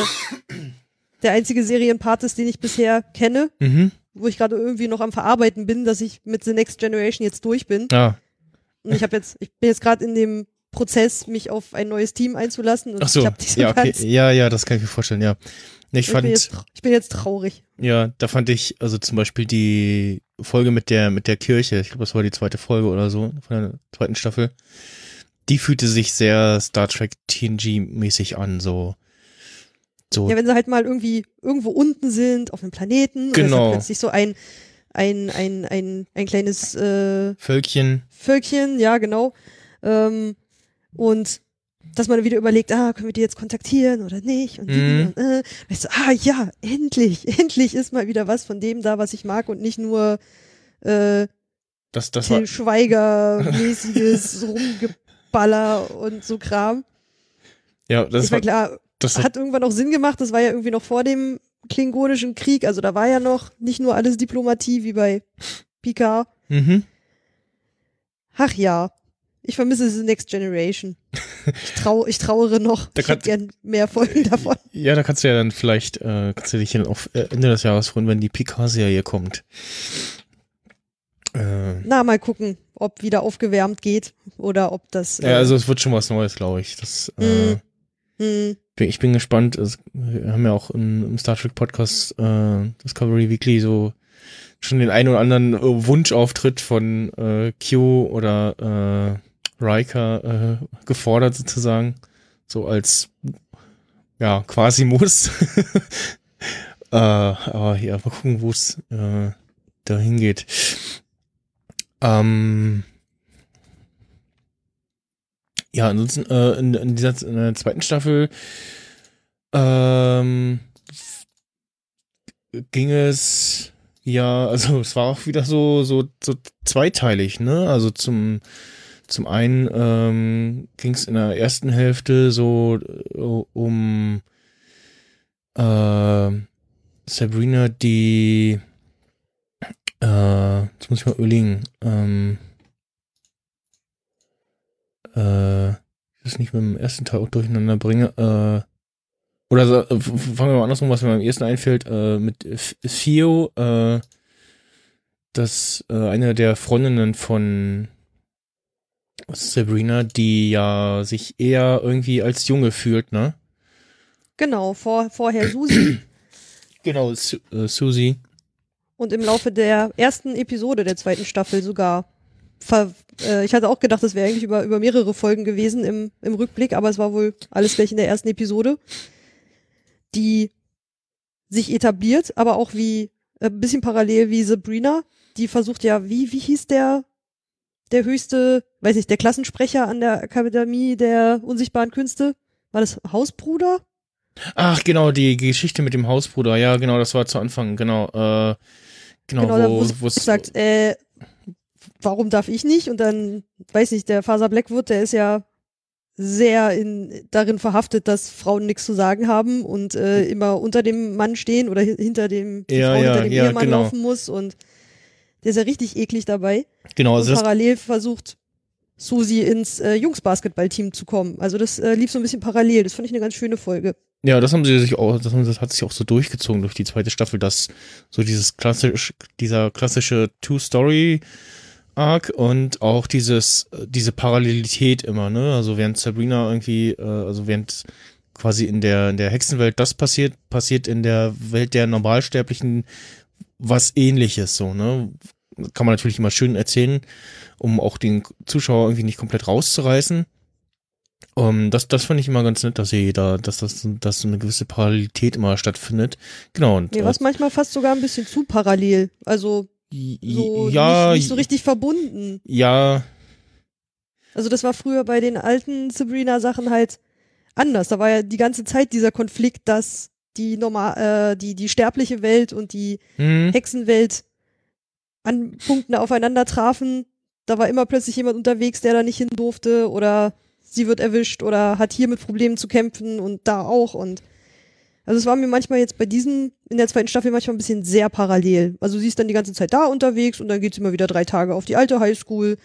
der einzige Serienpart ist, den ich bisher kenne, Mhm. wo ich gerade irgendwie noch am Verarbeiten bin, dass ich mit The Next Generation jetzt durch bin. Ja. Und ich habe jetzt, ich bin jetzt gerade in dem Prozess, mich auf ein neues Team einzulassen und Ach so, ich habe diese ja, okay. ja, ja, das kann ich mir vorstellen, ja. Ich ich, bin jetzt, ich bin jetzt traurig. ja, da fand ich, also zum Beispiel die Folge mit der, mit der Kirche, ich glaube, das war die zweite Folge oder so von der zweiten Staffel, die fühlte sich sehr Star Trek TNG-mäßig an, so. So, Ja, wenn sie halt mal irgendwie irgendwo unten sind, auf einem Planeten, und Genau. ist plötzlich so ein, ein, ein, ein, ein kleines äh, Völkchen, Völkchen, ja, genau. Ähm, und dass man wieder überlegt, ah, können wir die jetzt kontaktieren oder nicht? Und, Mhm. und äh, weißt du, ah ja, endlich, endlich ist mal wieder was von dem da, was ich mag und nicht nur äh, das, das Till Schweiger-mäßiges Rumgeballer und so Kram. ja, das ich war, klar, das hat irgendwann auch Sinn gemacht, das war ja irgendwie noch vor dem Klingonischen Krieg, also da war ja noch nicht nur alles Diplomatie wie bei Picard. mhm. Ach ja. Ich vermisse The Next Generation. Ich, trau, ich trauere noch. Da ich hätte gern mehr Folgen davon. Ja, da kannst du ja dann vielleicht, äh, kannst du dich dann auf äh, Ende des Jahres freuen, wenn die Picard-Serie kommt. Äh, Na, mal gucken, ob wieder aufgewärmt geht oder ob das. ja, also es wird schon was Neues, glaube ich. Das, äh, hm, bin- ich bin gespannt. Es, wir haben ja auch im, im Star Trek Podcast äh, Discovery Weekly so schon den einen oder anderen äh, Wunschauftritt von äh, Q oder äh, Riker äh, gefordert sozusagen. So als ja, quasi muss. äh, aber ja, mal gucken, wo es äh, dahin geht. Ähm, ja, ansonsten äh, in, in dieser in der zweiten Staffel ähm, ging es ja, also es war auch wieder so so so zweiteilig, ne? Also zum zum einen ähm, ging es in der ersten Hälfte so äh, um äh, Sabrina, die äh, jetzt muss ich mal überlegen, ähm, äh, ich das nicht mit dem ersten Teil auch durcheinander bringe, äh, oder so, äh, fangen wir mal andersrum, was mir beim ersten einfällt, äh, mit Theo, äh, das äh, eine der Freundinnen von Sabrina, die ja sich eher irgendwie als Junge fühlt, ne? genau, vor, vorher Susi. Genau, Su äh, Susie. und im Laufe der ersten Episode der zweiten Staffel sogar. Ver äh, ich hatte auch gedacht, das wäre eigentlich über, über mehrere Folgen gewesen im, im Rückblick, aber es war wohl alles gleich in der ersten Episode, die sich etabliert, aber auch wie äh, ein bisschen parallel wie Sabrina, die versucht ja, wie, wie hieß der, der höchste, weiß nicht, der Klassensprecher an der Akademie der unsichtbaren Künste? War das Hausbruder? Ach, genau, die Geschichte mit dem Hausbruder, ja, genau, das war zu Anfang, genau, äh, genau, Genau, da wo, wo wo es sagt, äh, warum darf ich nicht? Und dann, weiß nicht, der Faser Blackwood, der ist ja sehr in, darin verhaftet, dass Frauen nichts zu sagen haben und äh, immer unter dem Mann stehen oder hi- hinter dem, Ja, Frau ja, hinter dem ja, Ehemann genau. laufen muss und der ist ja richtig eklig dabei. genau, also und parallel versucht Susi ins äh, Jungs-Basketball-Team zu kommen. Also das äh, lief so ein bisschen parallel. Das fand ich eine ganz schöne Folge. ja, das haben sie sich auch, das, haben, das hat sich auch so durchgezogen durch die zweite Staffel, dass so dieses klassisch, dieser klassische Two-Story Arc und auch dieses, diese Parallelität immer, ne, also während Sabrina irgendwie, äh, also während quasi in der, in der Hexenwelt das passiert, passiert in der Welt der Normalsterblichen was ähnliches, so, ne, kann man natürlich immer schön erzählen, um auch den Zuschauer irgendwie nicht komplett rauszureißen. Um, das, das fand ich immer ganz nett, dass sie da, dass das, dass so eine gewisse Parallelität immer stattfindet. Genau. Und, Mir war es manchmal fast sogar ein bisschen zu parallel. Also äh, so ja, nicht, nicht so richtig verbunden. ja, Also das war früher bei den alten Sabrina-Sachen halt anders. Da war ja die ganze Zeit dieser Konflikt, dass die normal, äh, die, die sterbliche Welt und die hm, Hexenwelt an Punkten aufeinander trafen. Da war immer plötzlich jemand unterwegs, der da nicht hin durfte oder sie wird erwischt oder hat hier mit Problemen zu kämpfen und da auch und also es war mir manchmal jetzt bei diesem, in der zweiten Staffel manchmal ein bisschen sehr parallel. Also sie ist dann die ganze Zeit da unterwegs und dann geht sie immer wieder drei Tage auf die alte Highschool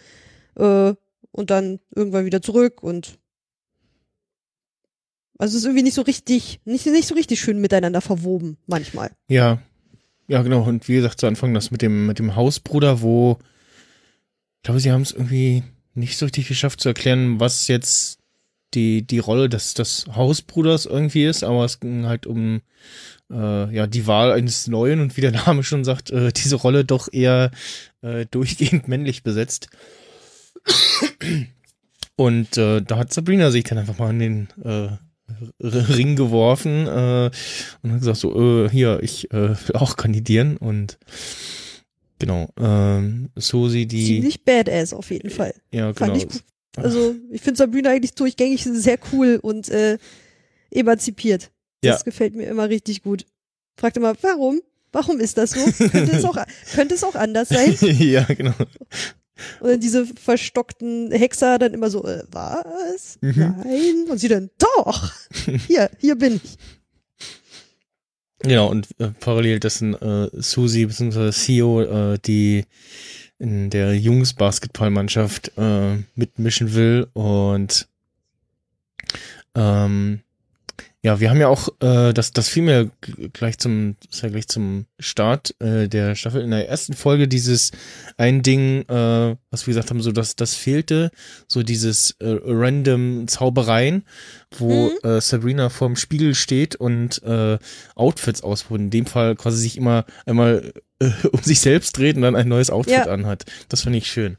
äh, und dann irgendwann wieder zurück und also es ist irgendwie nicht so richtig, nicht, nicht so richtig schön miteinander verwoben, manchmal. ja, ja, genau. Und wie gesagt, zu Anfang das mit dem, mit dem Hausbruder, wo, ich glaube, sie haben es irgendwie nicht so richtig geschafft zu erklären, was jetzt die, die Rolle des, des Hausbruders irgendwie ist, aber es ging halt um, äh, ja, die Wahl eines Neuen und wie der Name schon sagt, äh, diese Rolle doch eher äh, durchgehend männlich besetzt. Und äh, da hat Sabrina sich dann einfach mal in den äh, Ring geworfen äh, und hat gesagt so, äh, hier, ich äh, will auch kandidieren und genau, ähm, Susi, die, Ziemlich badass auf jeden Fall. ja Fand genau, ich. Also ich finde Sabrina eigentlich durchgängig sehr cool und äh, emanzipiert. Das Ja. gefällt mir immer richtig gut. Fragt immer, warum? Warum ist das so? könnte, es auch, könnte es auch anders sein? ja, genau. Und dann diese verstockten Hexer dann immer so, äh, was? Mhm. Nein. Und sie dann, doch, hier, hier bin ich. Genau, und äh, parallel dessen äh, Susi bzw. Sio, äh, die in der Jungs-Basketballmannschaft äh, mitmischen will und ähm, ja, wir haben ja auch, äh, das, das fiel mir gleich zum, ist ja gleich zum Start äh, der Staffel in der ersten Folge dieses ein Ding, äh, was wir gesagt haben, so dass das fehlte, so dieses äh, random Zaubereien, wo Mhm. äh, Sabrina vorm Spiegel steht und äh, Outfits ausprobiert. In dem Fall quasi sich immer einmal äh, um sich selbst dreht und dann ein neues Outfit Ja. anhat. Das fand ich schön.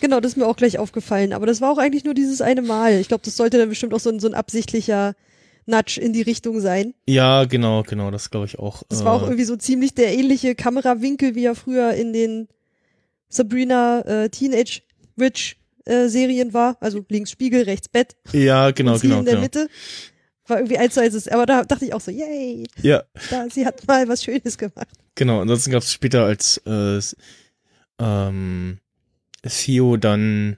Genau, das ist mir auch gleich aufgefallen. Aber das war auch eigentlich nur dieses eine Mal. Ich glaube, das sollte dann bestimmt auch so ein, so ein absichtlicher Nudge in die Richtung sein. Ja, genau, genau, das glaube ich auch. Das war auch Äh, irgendwie so ziemlich der ähnliche Kamerawinkel, wie er früher in den Sabrina äh, Teenage Witch äh, Serien war. Also links Spiegel, rechts Bett ja, genau, und sie genau, in der genau. Mitte. War irgendwie eins zu eins. Aber da dachte ich auch so, yay, Ja, da, sie hat mal was Schönes gemacht. Genau, ansonsten gab es später als äh, ähm, Theo dann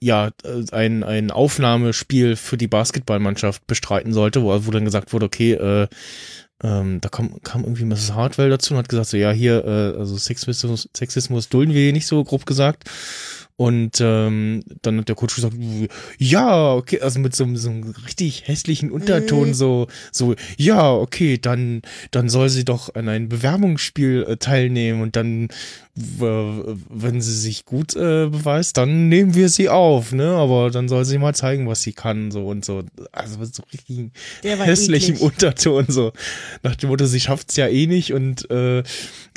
ja äh, ein, ein Aufnahmespiel für die Basketballmannschaft bestreiten sollte, wo, wo dann gesagt wurde, okay, äh, ähm, da kam, kam irgendwie Mrs. Hartwell dazu und hat gesagt, so ja, hier, äh, also Sexismus, Sexismus dulden wir hier nicht so grob gesagt. Und ähm, dann hat der Coach gesagt, ja, okay, also mit so, einem- so einem richtig hässlichen Unterton, Mhm. so, so, ja, okay, dann, dann soll sie doch an einem Bewerbungsspiel äh, teilnehmen und dann, wenn sie sich gut äh, beweist, dann nehmen wir sie auf, ne? Aber dann soll sie mal zeigen, was sie kann, so und so. Also so richtig hässlichem eklig. Unterton, so nach dem Motto, sie schafft's ja eh nicht und äh,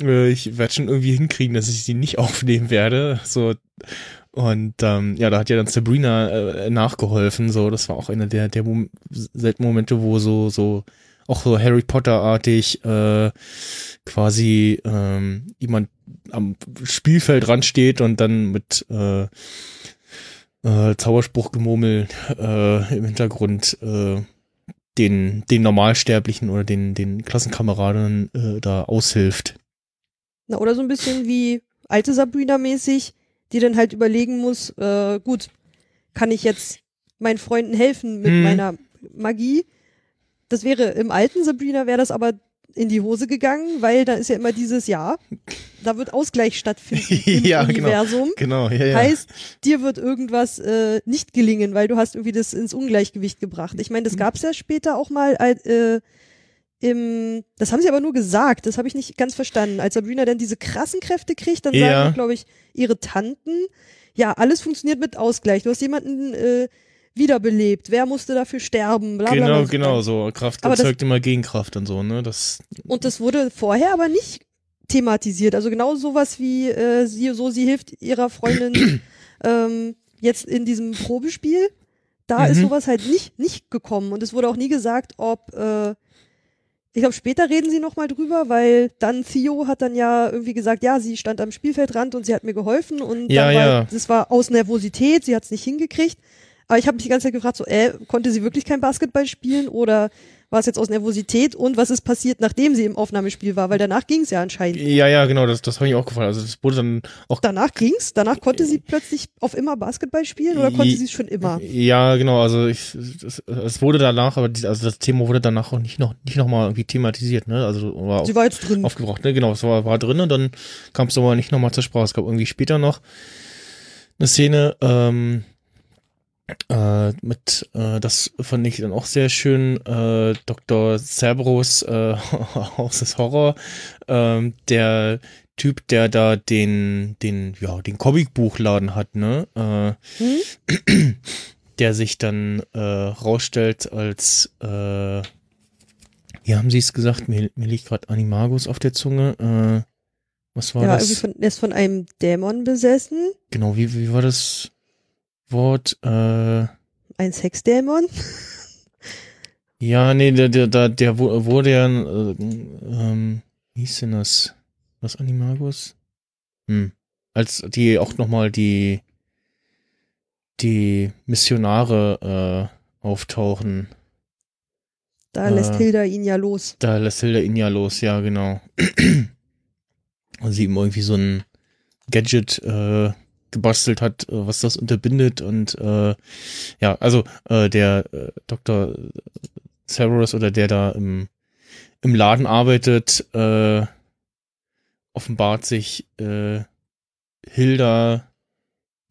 äh, ich werde schon irgendwie hinkriegen, dass ich sie nicht aufnehmen werde. So und ähm, ja, da hat ja dann Sabrina äh, nachgeholfen. So, das war auch einer der der Mom Momente, wo so so auch so Harry Potter artig äh, quasi ähm, jemand am Spielfeld steht und dann mit äh, äh, Zauberspruchgemurmel äh, im Hintergrund äh, den den Normalsterblichen oder den den Klassenkameraden äh, da aushilft. Na, oder so ein bisschen wie alte Sabrina mäßig, die dann halt überlegen muss, äh, gut, kann ich jetzt meinen Freunden helfen mit Hm. meiner Magie? Das wäre im alten Sabrina wäre das aber in die Hose gegangen, weil da ist ja immer dieses Ja, da wird Ausgleich stattfinden im Ja, genau. Universum. Genau, ja, ja. Heißt, dir wird irgendwas äh, nicht gelingen, weil du hast irgendwie das ins Ungleichgewicht gebracht. Ich meine, das gab's ja später auch mal äh, im, das haben sie aber nur gesagt, das habe ich nicht ganz verstanden. Als Sabrina dann diese krassen Kräfte kriegt, dann Ja. sagen, glaube ich, ihre Tanten, ja, alles funktioniert mit Ausgleich. Du hast jemanden äh, wiederbelebt. Wer musste dafür sterben? Bla, bla, genau, bla. genau, so Kraft Aber das- erzeugt immer Gegenkraft und so, ne? Das Und das wurde vorher aber nicht thematisiert. Also genau sowas wie äh, sie, so sie hilft ihrer Freundin ähm, jetzt in diesem Probespiel. Da ist Mhm. sowas halt nicht nicht gekommen und es wurde auch nie gesagt, ob äh, ich glaube später reden sie noch mal drüber, weil dann Theo hat dann ja irgendwie gesagt, ja sie stand am Spielfeldrand und sie hat mir geholfen und Ja, war, ja. das war aus Nervosität, sie hat es nicht hingekriegt. Aber ich habe mich die ganze Zeit gefragt, so, äh, konnte sie wirklich kein Basketball spielen oder war es jetzt aus Nervosität und was ist passiert, nachdem sie im Aufnahmespiel war? Weil danach ging es ja anscheinend. Ja, ja, genau, das, das habe ich auch gefallen. Also das wurde dann auch Danach ging's? Danach konnte sie plötzlich auf immer Basketball spielen oder konnte sie es schon immer? Ja, genau, also ich es, es wurde danach, aber die, also das Thema wurde danach auch nicht noch nicht noch mal irgendwie thematisiert, ne? Also war Sie auf, war jetzt drin. aufgebraucht, ne? Genau, es war, war drin und dann kam es aber nicht noch mal zur Sprache. Es gab irgendwie später noch eine Szene ähm, äh, mit, äh, das fand ich dann auch sehr schön, äh, Dr. Cerberus äh, aus des Horror, ähm, der Typ, der da den, den, ja, den Comicbuchladen hat, ne? Äh, Hm? der sich dann äh, rausstellt als, äh, wie haben sie es gesagt? Mir, mir liegt gerade Animagus auf der Zunge. Äh, was war war das? irgendwie von, der ist von einem Dämon besessen. Genau, wie, wie war das Wort? Äh, Ein Sexdämon. ja, nee, der, der, der, der wu- wurde ja, äh, ähm, wie hieß denn das? Was Animagus? Hm. Als die auch nochmal die, die Missionare äh, auftauchen. Da Äh. lässt Hilda ihn ja los. Da lässt Hilda ihn ja los, ja, genau. Und sie ihm irgendwie so ein Gadget äh, gebastelt hat, äh, was das unterbindet und äh, ja, also äh, der äh, Dr. Cerberus oder der da im, im Laden arbeitet, äh, offenbart sich äh, Hilda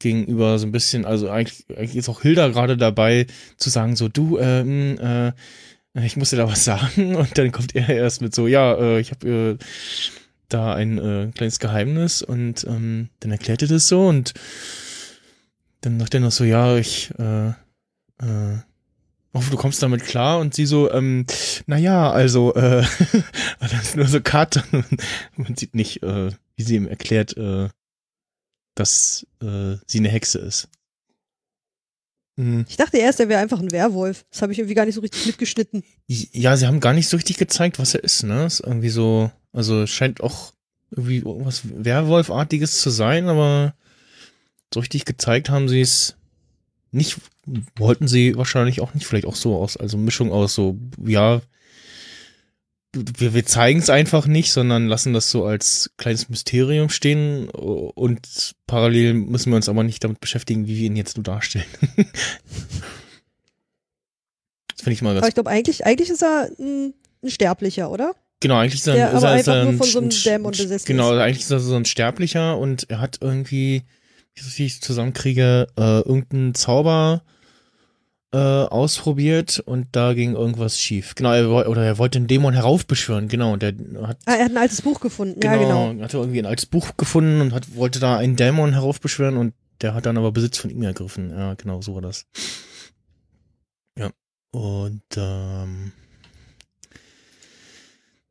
gegenüber so ein bisschen, also eigentlich, eigentlich ist auch Hilda gerade dabei zu sagen, so du, ähm, äh, ich muss dir da was sagen und dann kommt er erst mit so, ja, äh, ich habe äh, da ein äh, kleines Geheimnis und ähm, dann erklärt er das so und dann sagt er noch so, ja, ich äh, äh, hoffe, du kommst damit klar und sie so, ähm, naja, also, äh, das ist nur so Karten und man sieht nicht, äh, wie sie ihm erklärt, äh, dass äh, sie eine Hexe ist. Mhm. Ich dachte erst, er wäre einfach ein Werwolf. Das habe ich irgendwie gar nicht so richtig mitgeschnitten. Ja, sie haben gar nicht so richtig gezeigt, was er ist, ne? Ist irgendwie so, also scheint auch irgendwie irgendwas Werwolfartiges zu sein, aber so richtig gezeigt haben sie es nicht, wollten sie wahrscheinlich auch nicht, vielleicht auch so aus, also Mischung aus so, ja, wir, wir zeigen es einfach nicht, sondern lassen das so als kleines Mysterium stehen und parallel müssen wir uns aber nicht damit beschäftigen, wie wir ihn jetzt nur darstellen. das finde ich mal ganz. Aber ich glaube, eigentlich, eigentlich ist er ein, ein Sterblicher, oder? Genau, eigentlich ist er, Der ist er, ist er ein, nur von so einem ein- Dämon besessen Genau, eigentlich ist er so ein Sterblicher und er hat irgendwie, wie ich richtig zusammenkriege, äh, irgendeinen Zauber äh, ausprobiert und da ging irgendwas schief. Genau, er, oder er wollte den Dämon heraufbeschwören, genau, und der hat Ah, er hat ein altes Buch gefunden. ja, genau. hatte irgendwie ein altes Buch gefunden und hat, wollte da einen Dämon heraufbeschwören und der hat dann aber Besitz von ihm ergriffen. Ja, genau, so war das. Ja. Und ähm,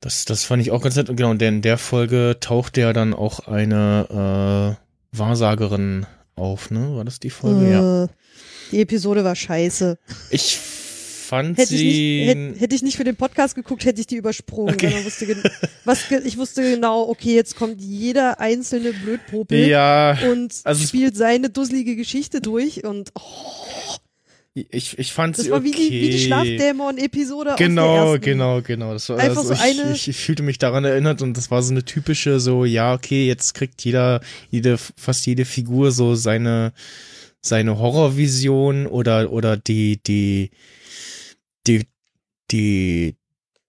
das, das fand ich auch ganz nett. Und genau, denn in der Folge tauchte ja dann auch eine äh, Wahrsagerin auf, ne? War das die Folge? ja. Äh, Die Episode war scheiße. Ich fand Hätte ich, sie. nicht, hätte, hätte ich nicht für den Podcast geguckt, hätte ich die übersprungen. Okay. Weil man wusste, was, ich wusste genau, okay, jetzt kommt jeder einzelne Blödpopel ja, und also spielt seine dusselige Geschichte durch. Und oh, ich, ich fand das war wie die, wie die. Schlafdämon-Episode aus Genau, genau, genau. Das war Einfach also so ich, eine- ich, ich fühlte mich daran erinnert und das war so eine typische, so, ja, okay, jetzt kriegt jeder, jede, fast jede Figur so seine, seine Horrorvision oder, oder die, die, die, die,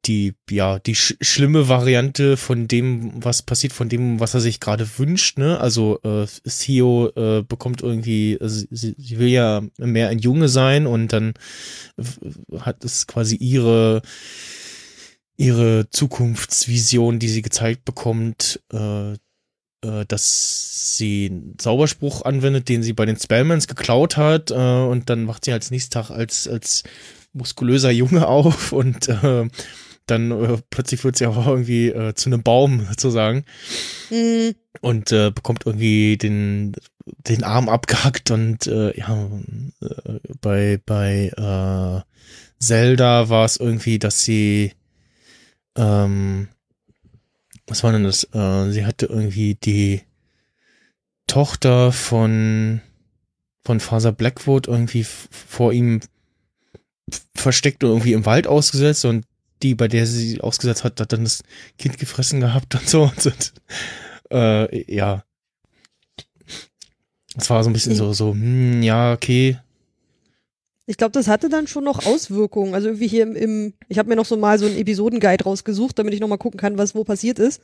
die, ja, die sch schlimme Variante von dem, was passiert, von dem, was er sich gerade wünscht, ne? Also, äh, Theo äh, bekommt irgendwie, also sie, sie will ja mehr ein Junge sein und dann hat es quasi ihre, ihre Zukunftsvision, die sie gezeigt bekommt, äh, äh, dass sie einen Zauberspruch anwendet, den sie bei den Spellmans geklaut hat, äh, und dann wacht sie als nächsten Tag als, als muskulöser Junge auf und äh, dann äh, plötzlich wird sie aber irgendwie äh, zu einem Baum sozusagen Hm, und äh, bekommt irgendwie den den Arm abgehackt und äh, ja äh, bei bei äh, Zelda war es irgendwie, dass sie ähm, was war denn das? Äh, sie hatte irgendwie die Tochter von von Father Blackwood irgendwie vor ihm versteckt und irgendwie im Wald ausgesetzt und die, bei der sie ausgesetzt hat, hat dann das Kind gefressen gehabt und so. Und, und, äh, ja. Es war so ein bisschen so, so, hm, ja, okay. ich glaube, das hatte dann schon noch Auswirkungen. Also irgendwie hier im, im ich habe mir noch so mal so einen Episodenguide rausgesucht, damit ich noch mal gucken kann, was wo passiert ist.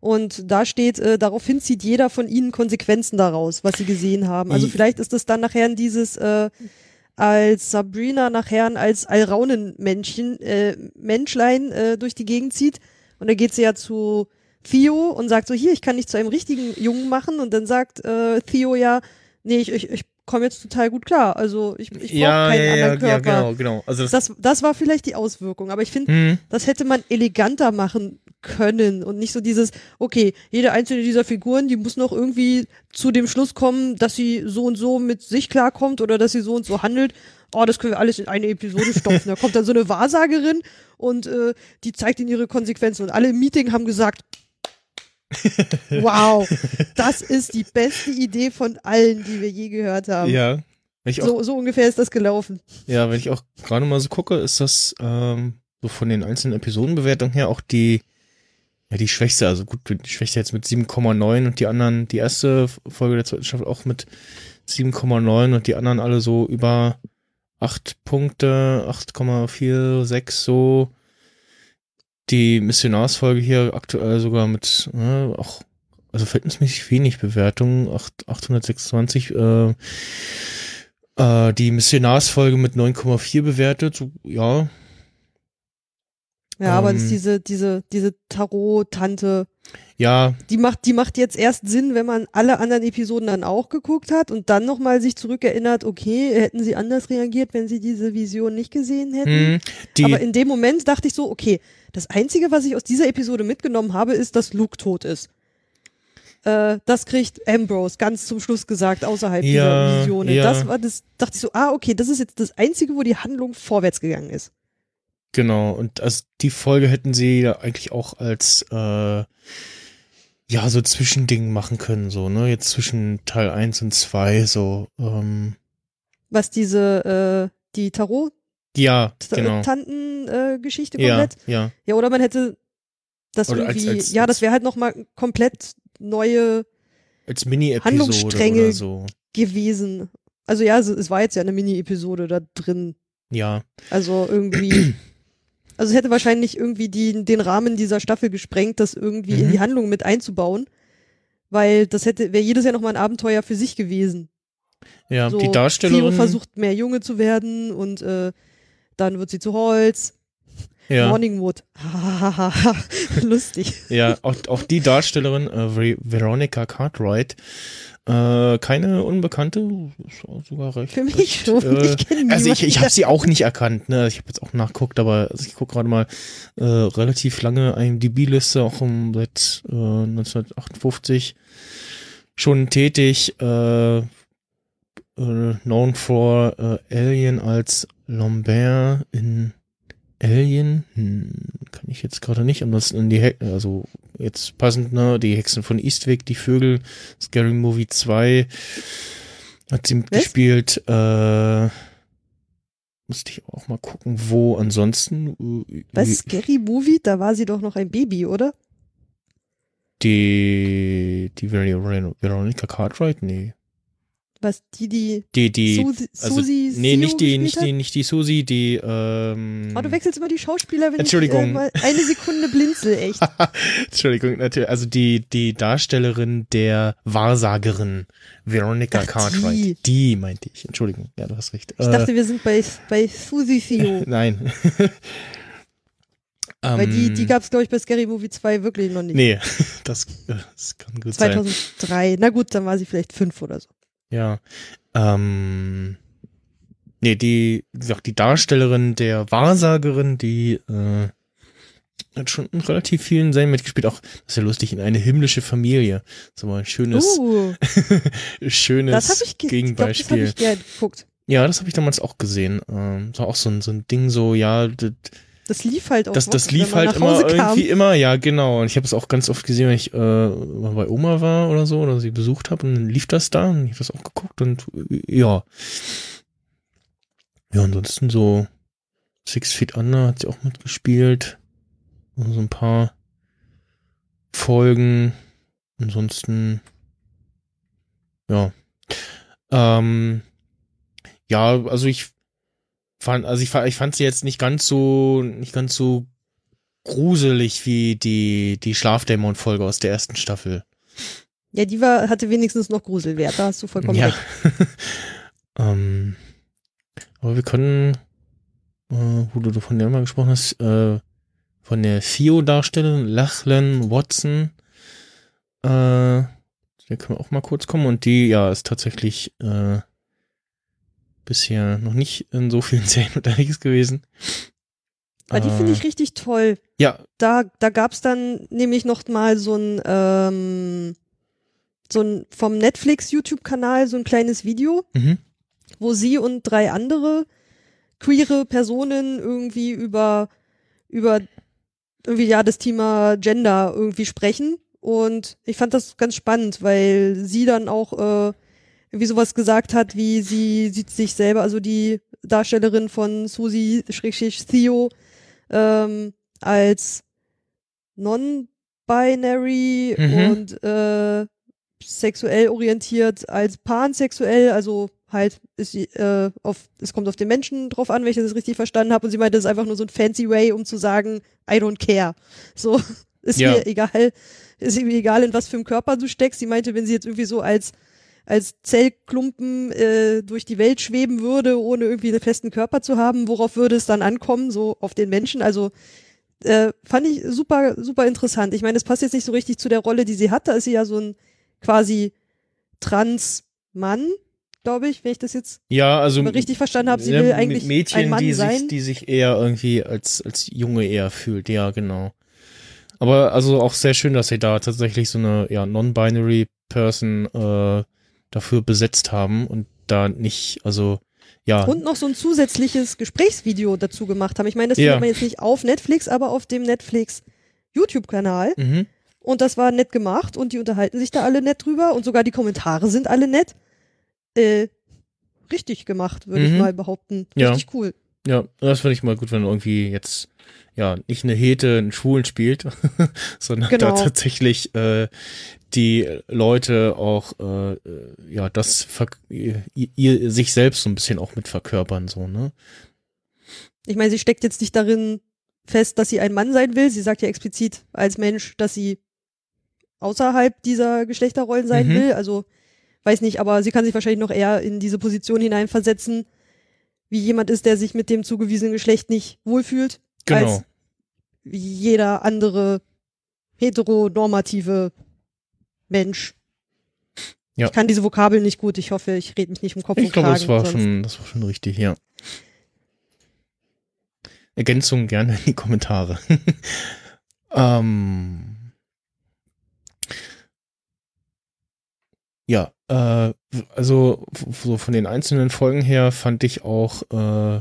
Und da steht, äh, daraufhin zieht jeder von ihnen Konsequenzen daraus, was sie gesehen haben. Also vielleicht ist das dann nachher in dieses, äh, als Sabrina nachher als Alraunen-Männchen, äh, Menschlein äh, durch die Gegend zieht. Und dann geht sie ja zu Theo und sagt so, hier, ich kann dich zu einem richtigen Jungen machen. Und dann sagt äh, Theo ja, nee, ich, ich, ich komme jetzt total gut klar. Also ich, ich brauche ja, keinen ja, ja, anderen ja, Körper. genau, genau. Also das, Das, das war vielleicht die Auswirkung, aber ich finde, hm, das hätte man eleganter machen können und nicht so dieses, okay, jede einzelne dieser Figuren, die muss noch irgendwie zu dem Schluss kommen, dass sie so und so mit sich klarkommt oder dass sie so und so handelt. Oh, das können wir alles in eine Episode stopfen. Da kommt dann so eine Wahrsagerin und äh, die zeigt ihnen ihre Konsequenzen. Und alle im Meeting haben gesagt, wow, das ist die beste Idee von allen, die wir je gehört haben. ja. Auch So, so ungefähr ist das gelaufen. Ja, wenn ich auch gerade mal so gucke, ist das ähm, so von den einzelnen Episodenbewertungen her auch die ja die schwächste, also gut, die schwächste jetzt mit 7,9 und die anderen, die erste Folge der zweiten Staffel auch mit 7,9 und die anderen alle so über 8 Punkte, 8,46 so. Die Missionarsfolge hier aktuell sogar mit äh, auch also verhältnismäßig wenig Bewertungen, acht- 826, äh, äh, die Missionarsfolge mit 9,4 bewertet, so, ja, Ja, aber das Ähm. ist diese, diese, diese Tarot-Tante, ja, die macht, die macht jetzt erst Sinn, wenn man alle anderen Episoden dann auch geguckt hat und dann nochmal sich zurückerinnert, okay, hätten sie anders reagiert, wenn sie diese Vision nicht gesehen hätten. hm, die, Aber in dem Moment dachte ich so, okay, das Einzige, was ich aus dieser Episode mitgenommen habe, ist, dass Luke tot ist. Äh, das kriegt Ambrose ganz zum Schluss gesagt, außerhalb Ja, dieser Visionen. ja. Das war das, dachte ich so, ah, okay, das ist jetzt das Einzige, wo die Handlung vorwärts gegangen ist. Genau, und also die Folge hätten sie ja eigentlich auch als äh, ja so Zwischending machen können, so, ne? Jetzt zwischen Teil 1 und 2, so, ähm, Was diese, äh, die ja, genau. Tarot-Tanten-Geschichte Ja, komplett. ja. Ja, oder man hätte das Oder irgendwie, als- ja, als- das wäre halt nochmal komplett neue Als Mini-Episode Handlungsstränge. oder so. gewesen. Also ja, es, es war jetzt ja eine Mini-Episode da drin. Ja, Also irgendwie, also es hätte wahrscheinlich irgendwie die, den Rahmen dieser Staffel gesprengt, das irgendwie in Mhm. die Handlung mit einzubauen. Weil das hätte, wäre jedes Jahr nochmal ein Abenteuer für sich gewesen. ja, so, die Darstellerin. versucht mehr Junge zu werden und äh, dann wird sie zu Holz. ja, Morningwood. Lustig. ja, auch, auch die Darstellerin, äh, Ver- Veronica Cartwright, äh, keine Unbekannte, sogar recht. Für mich recht, schon. Äh, ich Also ich, ich habe sie auch nicht erkannt, ne? Ich habe jetzt auch nachguckt, aber also ich gucke gerade mal äh, relativ lange IMDb-Liste, auch um seit äh, 1958 schon tätig, äh, äh, known for äh, Alien als Lambert in Alien, hm, kann ich jetzt gerade nicht, ansonsten in die, He also jetzt passend, ne, die Hexen von Eastwick, die Vögel, Scary Movie 2, hat sie mitgespielt, äh, musste ich auch mal gucken, wo ansonsten, äh, Was? Scary Movie? Da war sie doch noch ein Baby, oder? die, die Ver- Veronica Cartwright, nee. Was, die, die Die, die, Susi, also, Susi nee, Sio nicht die, nicht die, nicht die Susi, die, ähm, Oh, du wechselst immer die Schauspieler, wenn Entschuldigung. ich äh, eine Sekunde blinzel, echt. Entschuldigung, natürlich, also die, die Darstellerin der Wahrsagerin, Veronica Ach, Cartwright. die. Die. meinte ich, Entschuldigung, ja, du hast recht. Ich dachte, wir sind bei, bei Susi Theo. Nein. Weil die, Ähm, die gab es, glaube ich, bei Scary Movie 2 wirklich noch nicht. Nee, das, das kann gut sein. 2003. Na gut, dann war sie vielleicht fünf oder so. Ja. Ähm, nee, die, wie gesagt, die Darstellerin der Wahrsagerin, die äh, hat schon in relativ vielen Serien mitgespielt. Auch, das ist ja lustig, in eine himmlische Familie. So mal ein schönes, Uh, schönes das ich, ge ich glaub, das hab Gegenbeispiel. ich geguckt. ja, das habe ich damals auch gesehen. Ähm, so auch so ein, so ein Ding, so, ja, das, Das lief halt auch. das, das lief halt immer kam. irgendwie immer, ja, genau. Und ich habe es auch ganz oft gesehen, wenn ich äh, mal bei Oma war oder so oder sie besucht habe und dann lief das da und ich habe das auch geguckt und äh, ja. Ja, ansonsten so Six Feet Under hat sie auch mitgespielt. Und so ein paar Folgen. Ansonsten, ja. Ähm, ja, also ich fand, also ich, ich fand sie jetzt nicht ganz so, nicht ganz so gruselig wie die, die Schlafdämon-Folge aus der ersten Staffel. Ja, die war, hatte wenigstens noch Gruselwert. Da hast du vollkommen ja. recht. ähm, aber wir können, äh, wo du von der mal gesprochen hast, äh, von der Theo-Darstellerin Lachlan Watson, äh, der können wir auch mal kurz kommen und die, ja, ist tatsächlich, äh, bisher noch nicht in so vielen Serien unterwegs gewesen. Aber die finde Äh, ich richtig toll. Ja, Da, da gab's dann nämlich noch mal so ein, ähm, so ein vom Netflix-YouTube-Kanal so ein kleines Video, mhm. wo sie und drei andere queere Personen irgendwie über, über irgendwie ja das Thema Gender irgendwie sprechen. Und ich fand das ganz spannend, weil sie dann auch äh, irgendwie sowas gesagt hat, wie sie sieht sich selber, also die Darstellerin von Susi Schrägstrich Theo ähm, als non-binary Mhm. und äh, sexuell orientiert als pansexuell, also halt ist sie, äh, auf, es kommt auf den Menschen drauf an, wenn ich das richtig verstanden habe. Und sie meinte, das ist einfach nur so ein fancy way, um zu sagen, I don't care. So, ist Ja. mir egal, ist ihm egal, in was für einem Körper du steckst. Sie meinte, wenn sie jetzt irgendwie so als als Zellklumpen äh, durch die Welt schweben würde, ohne irgendwie einen festen Körper zu haben, worauf würde es dann ankommen, so auf den Menschen? Also äh, fand ich super, super interessant. Ich meine, es passt jetzt nicht so richtig zu der Rolle, die sie hat. Da ist sie ja so ein quasi Trans-Mann, glaube ich, wenn ich das jetzt Ja, also richtig verstanden habe. Sie ja, will mit eigentlich Mädchen, ein Mann die sein. sich, die sich eher irgendwie als als Junge eher fühlt. Ja, genau. Aber also auch sehr schön, dass sie da tatsächlich so eine ja non-binary Person äh, dafür besetzt haben und da nicht, also ja, und noch so ein zusätzliches Gesprächsvideo dazu gemacht haben. Ich meine, das Ja. findet man jetzt nicht auf Netflix, aber auf dem Netflix YouTube-Kanal. mhm. Und das war nett gemacht und die unterhalten sich da alle nett drüber und sogar die Kommentare sind alle nett. Äh, richtig gemacht, würde ich Mhm. mal behaupten. Ja. Richtig cool. Ja, das finde ich mal gut, wenn irgendwie jetzt ja nicht eine Hete einen Schwulen spielt, sondern Genau. da tatsächlich äh, die Leute auch äh, äh, ja das ihr, ihr sich selbst so ein bisschen auch mit verkörpern so ne. Ich meine, sie steckt jetzt nicht darin fest, dass sie ein Mann sein will. Sie sagt ja explizit als Mensch, dass sie außerhalb dieser Geschlechterrollen sein Mhm. will. Also weiß nicht, aber sie kann sich wahrscheinlich noch eher in diese Position hineinversetzen, wie jemand ist, der sich mit dem zugewiesenen Geschlecht nicht wohlfühlt, Genau. als jeder andere heteronormative Mensch. Ja. Ich kann diese Vokabeln nicht gut. Ich hoffe, ich rede mich nicht um Kopf Ich und glaube, Kragen. das war schon das war schon richtig, ja. Ergänzungen gerne in die Kommentare. ähm, ja, äh, also so von den einzelnen Folgen her fand ich auch, äh,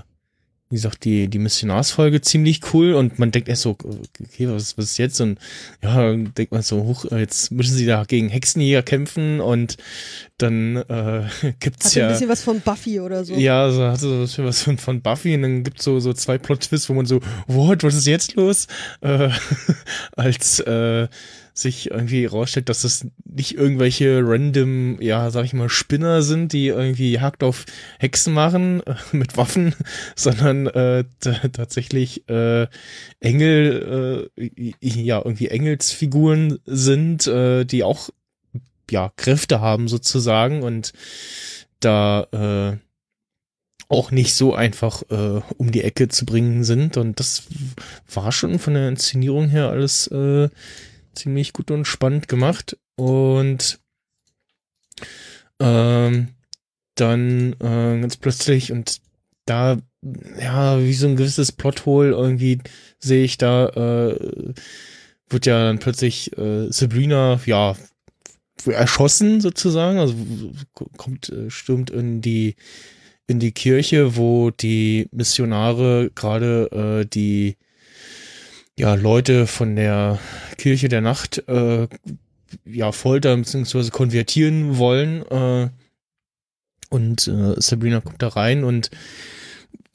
wie gesagt, die, die Missionarsfolge ziemlich cool und man denkt erst so, okay, was, was ist jetzt? Und ja, denkt man so, hoch, jetzt müssen sie da gegen Hexenjäger kämpfen und dann äh, gibt's Hatte ja. ein bisschen was von Buffy oder so. Ja, so hatte so ein bisschen was von, von Buffy und dann gibt's so, so zwei Plot-Twists, wo man so, what, was ist jetzt los? Äh, als äh, sich irgendwie rausstellt, dass das nicht irgendwelche random, ja, sag ich mal, Spinner sind, die irgendwie Jagd auf Hexen machen äh, mit Waffen, sondern äh, tatsächlich äh, Engel, äh, ja, irgendwie Engelsfiguren sind, äh, die auch ja, Kräfte haben sozusagen und da äh, auch nicht so einfach äh, um die Ecke zu bringen sind. Und das war schon von der Inszenierung her alles äh, ziemlich gut und spannend gemacht. Und ähm, dann äh, ganz plötzlich und da, ja, wie so ein gewisses Plothole irgendwie sehe ich da, äh, wird ja dann plötzlich äh, Sabrina, ja, erschossen sozusagen, also kommt, äh, stürmt in die in die Kirche, wo die Missionare gerade äh, die ja Leute von der Kirche der Nacht äh, ja foltern bzw. konvertieren wollen äh, und äh, Sabrina kommt da rein und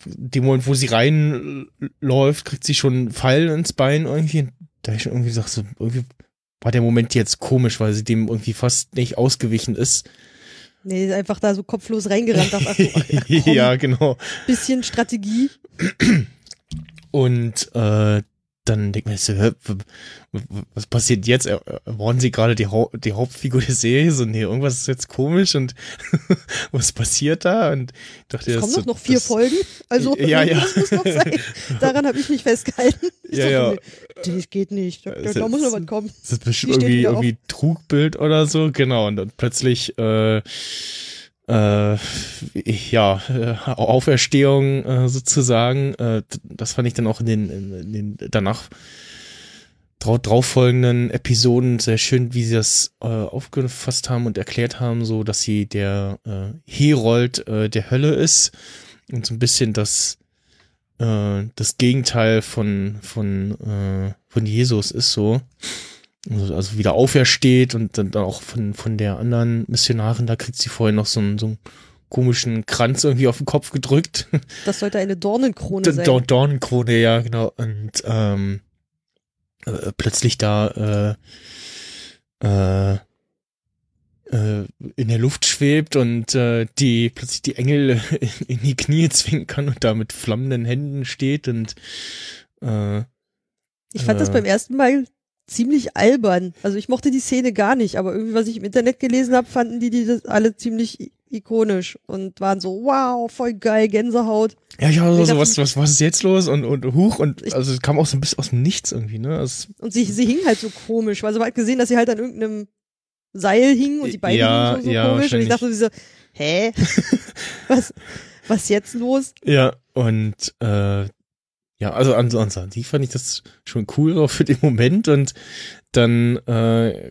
dem Moment, wo sie reinläuft, kriegt sie schon einen Pfeil ins Bein irgendwie. Da ich schon irgendwie gesagt, so irgendwie war der Moment jetzt komisch, weil sie dem irgendwie fast nicht ausgewichen ist. Nee, ist einfach da so kopflos reingerannt. Dachte, ach, ach, komm, ja, genau. bisschen Strategie. Und äh, dann denkt man so, was passiert jetzt? Waren sie gerade die, Hau die Hauptfigur der Serie? So, nee, irgendwas ist jetzt komisch und was passiert da? Und ich dachte, Es kommen so- noch, vier das, Folgen. Also, Ja, ja. das muss noch sein. Daran habe ich mich festgehalten. Ich Ja, dachte, ja. nee, Das geht nicht. Da, da muss noch was kommen. Das ist bestimmt irgendwie, irgendwie Trugbild oder so, genau. Und dann plötzlich, äh, äh, ja, äh, Auferstehung äh, sozusagen. Äh, das fand ich dann auch in den, in den danach drau drauf folgenden Episoden sehr schön, wie sie das äh, aufgefasst haben und erklärt haben, so dass sie der äh, Herold äh, der Hölle ist und so ein bisschen das äh, das Gegenteil von von äh, von Jesus ist so also, also wieder aufersteht und dann auch von von der anderen Missionarin da kriegt sie vorher noch so einen so einen komischen Kranz irgendwie auf den Kopf gedrückt Das sollte eine Dornenkrone D- sein. Dor- Dornenkrone, ja, genau. Und ähm, äh, plötzlich da äh, äh, äh, in der Luft schwebt und äh, die plötzlich die Engel in, in die Knie zwingen kann und da mit flammenden Händen steht und äh, Ich fand das äh, beim ersten Mal ziemlich albern. Also ich mochte die Szene gar nicht, aber irgendwie, was ich im Internet gelesen habe, fanden die die das alle ziemlich ikonisch und waren so, wow, voll geil, Gänsehaut. Ja, ich habe Ich so, dachte- was, was, was ist jetzt los? Und, und huch, und Ich- also es kam auch so ein bisschen aus dem Nichts irgendwie, ne? Es, Und sie, sie hing halt so komisch, weil sie hat gesehen, dass sie halt an irgendeinem Seil hing und die Beine Ja, hingen so, so ja, komisch. Und ich dachte so, hä? was, was jetzt los? ja, und äh, ja, also ansonsten, die fand ich das schon cool auch für den Moment und dann äh,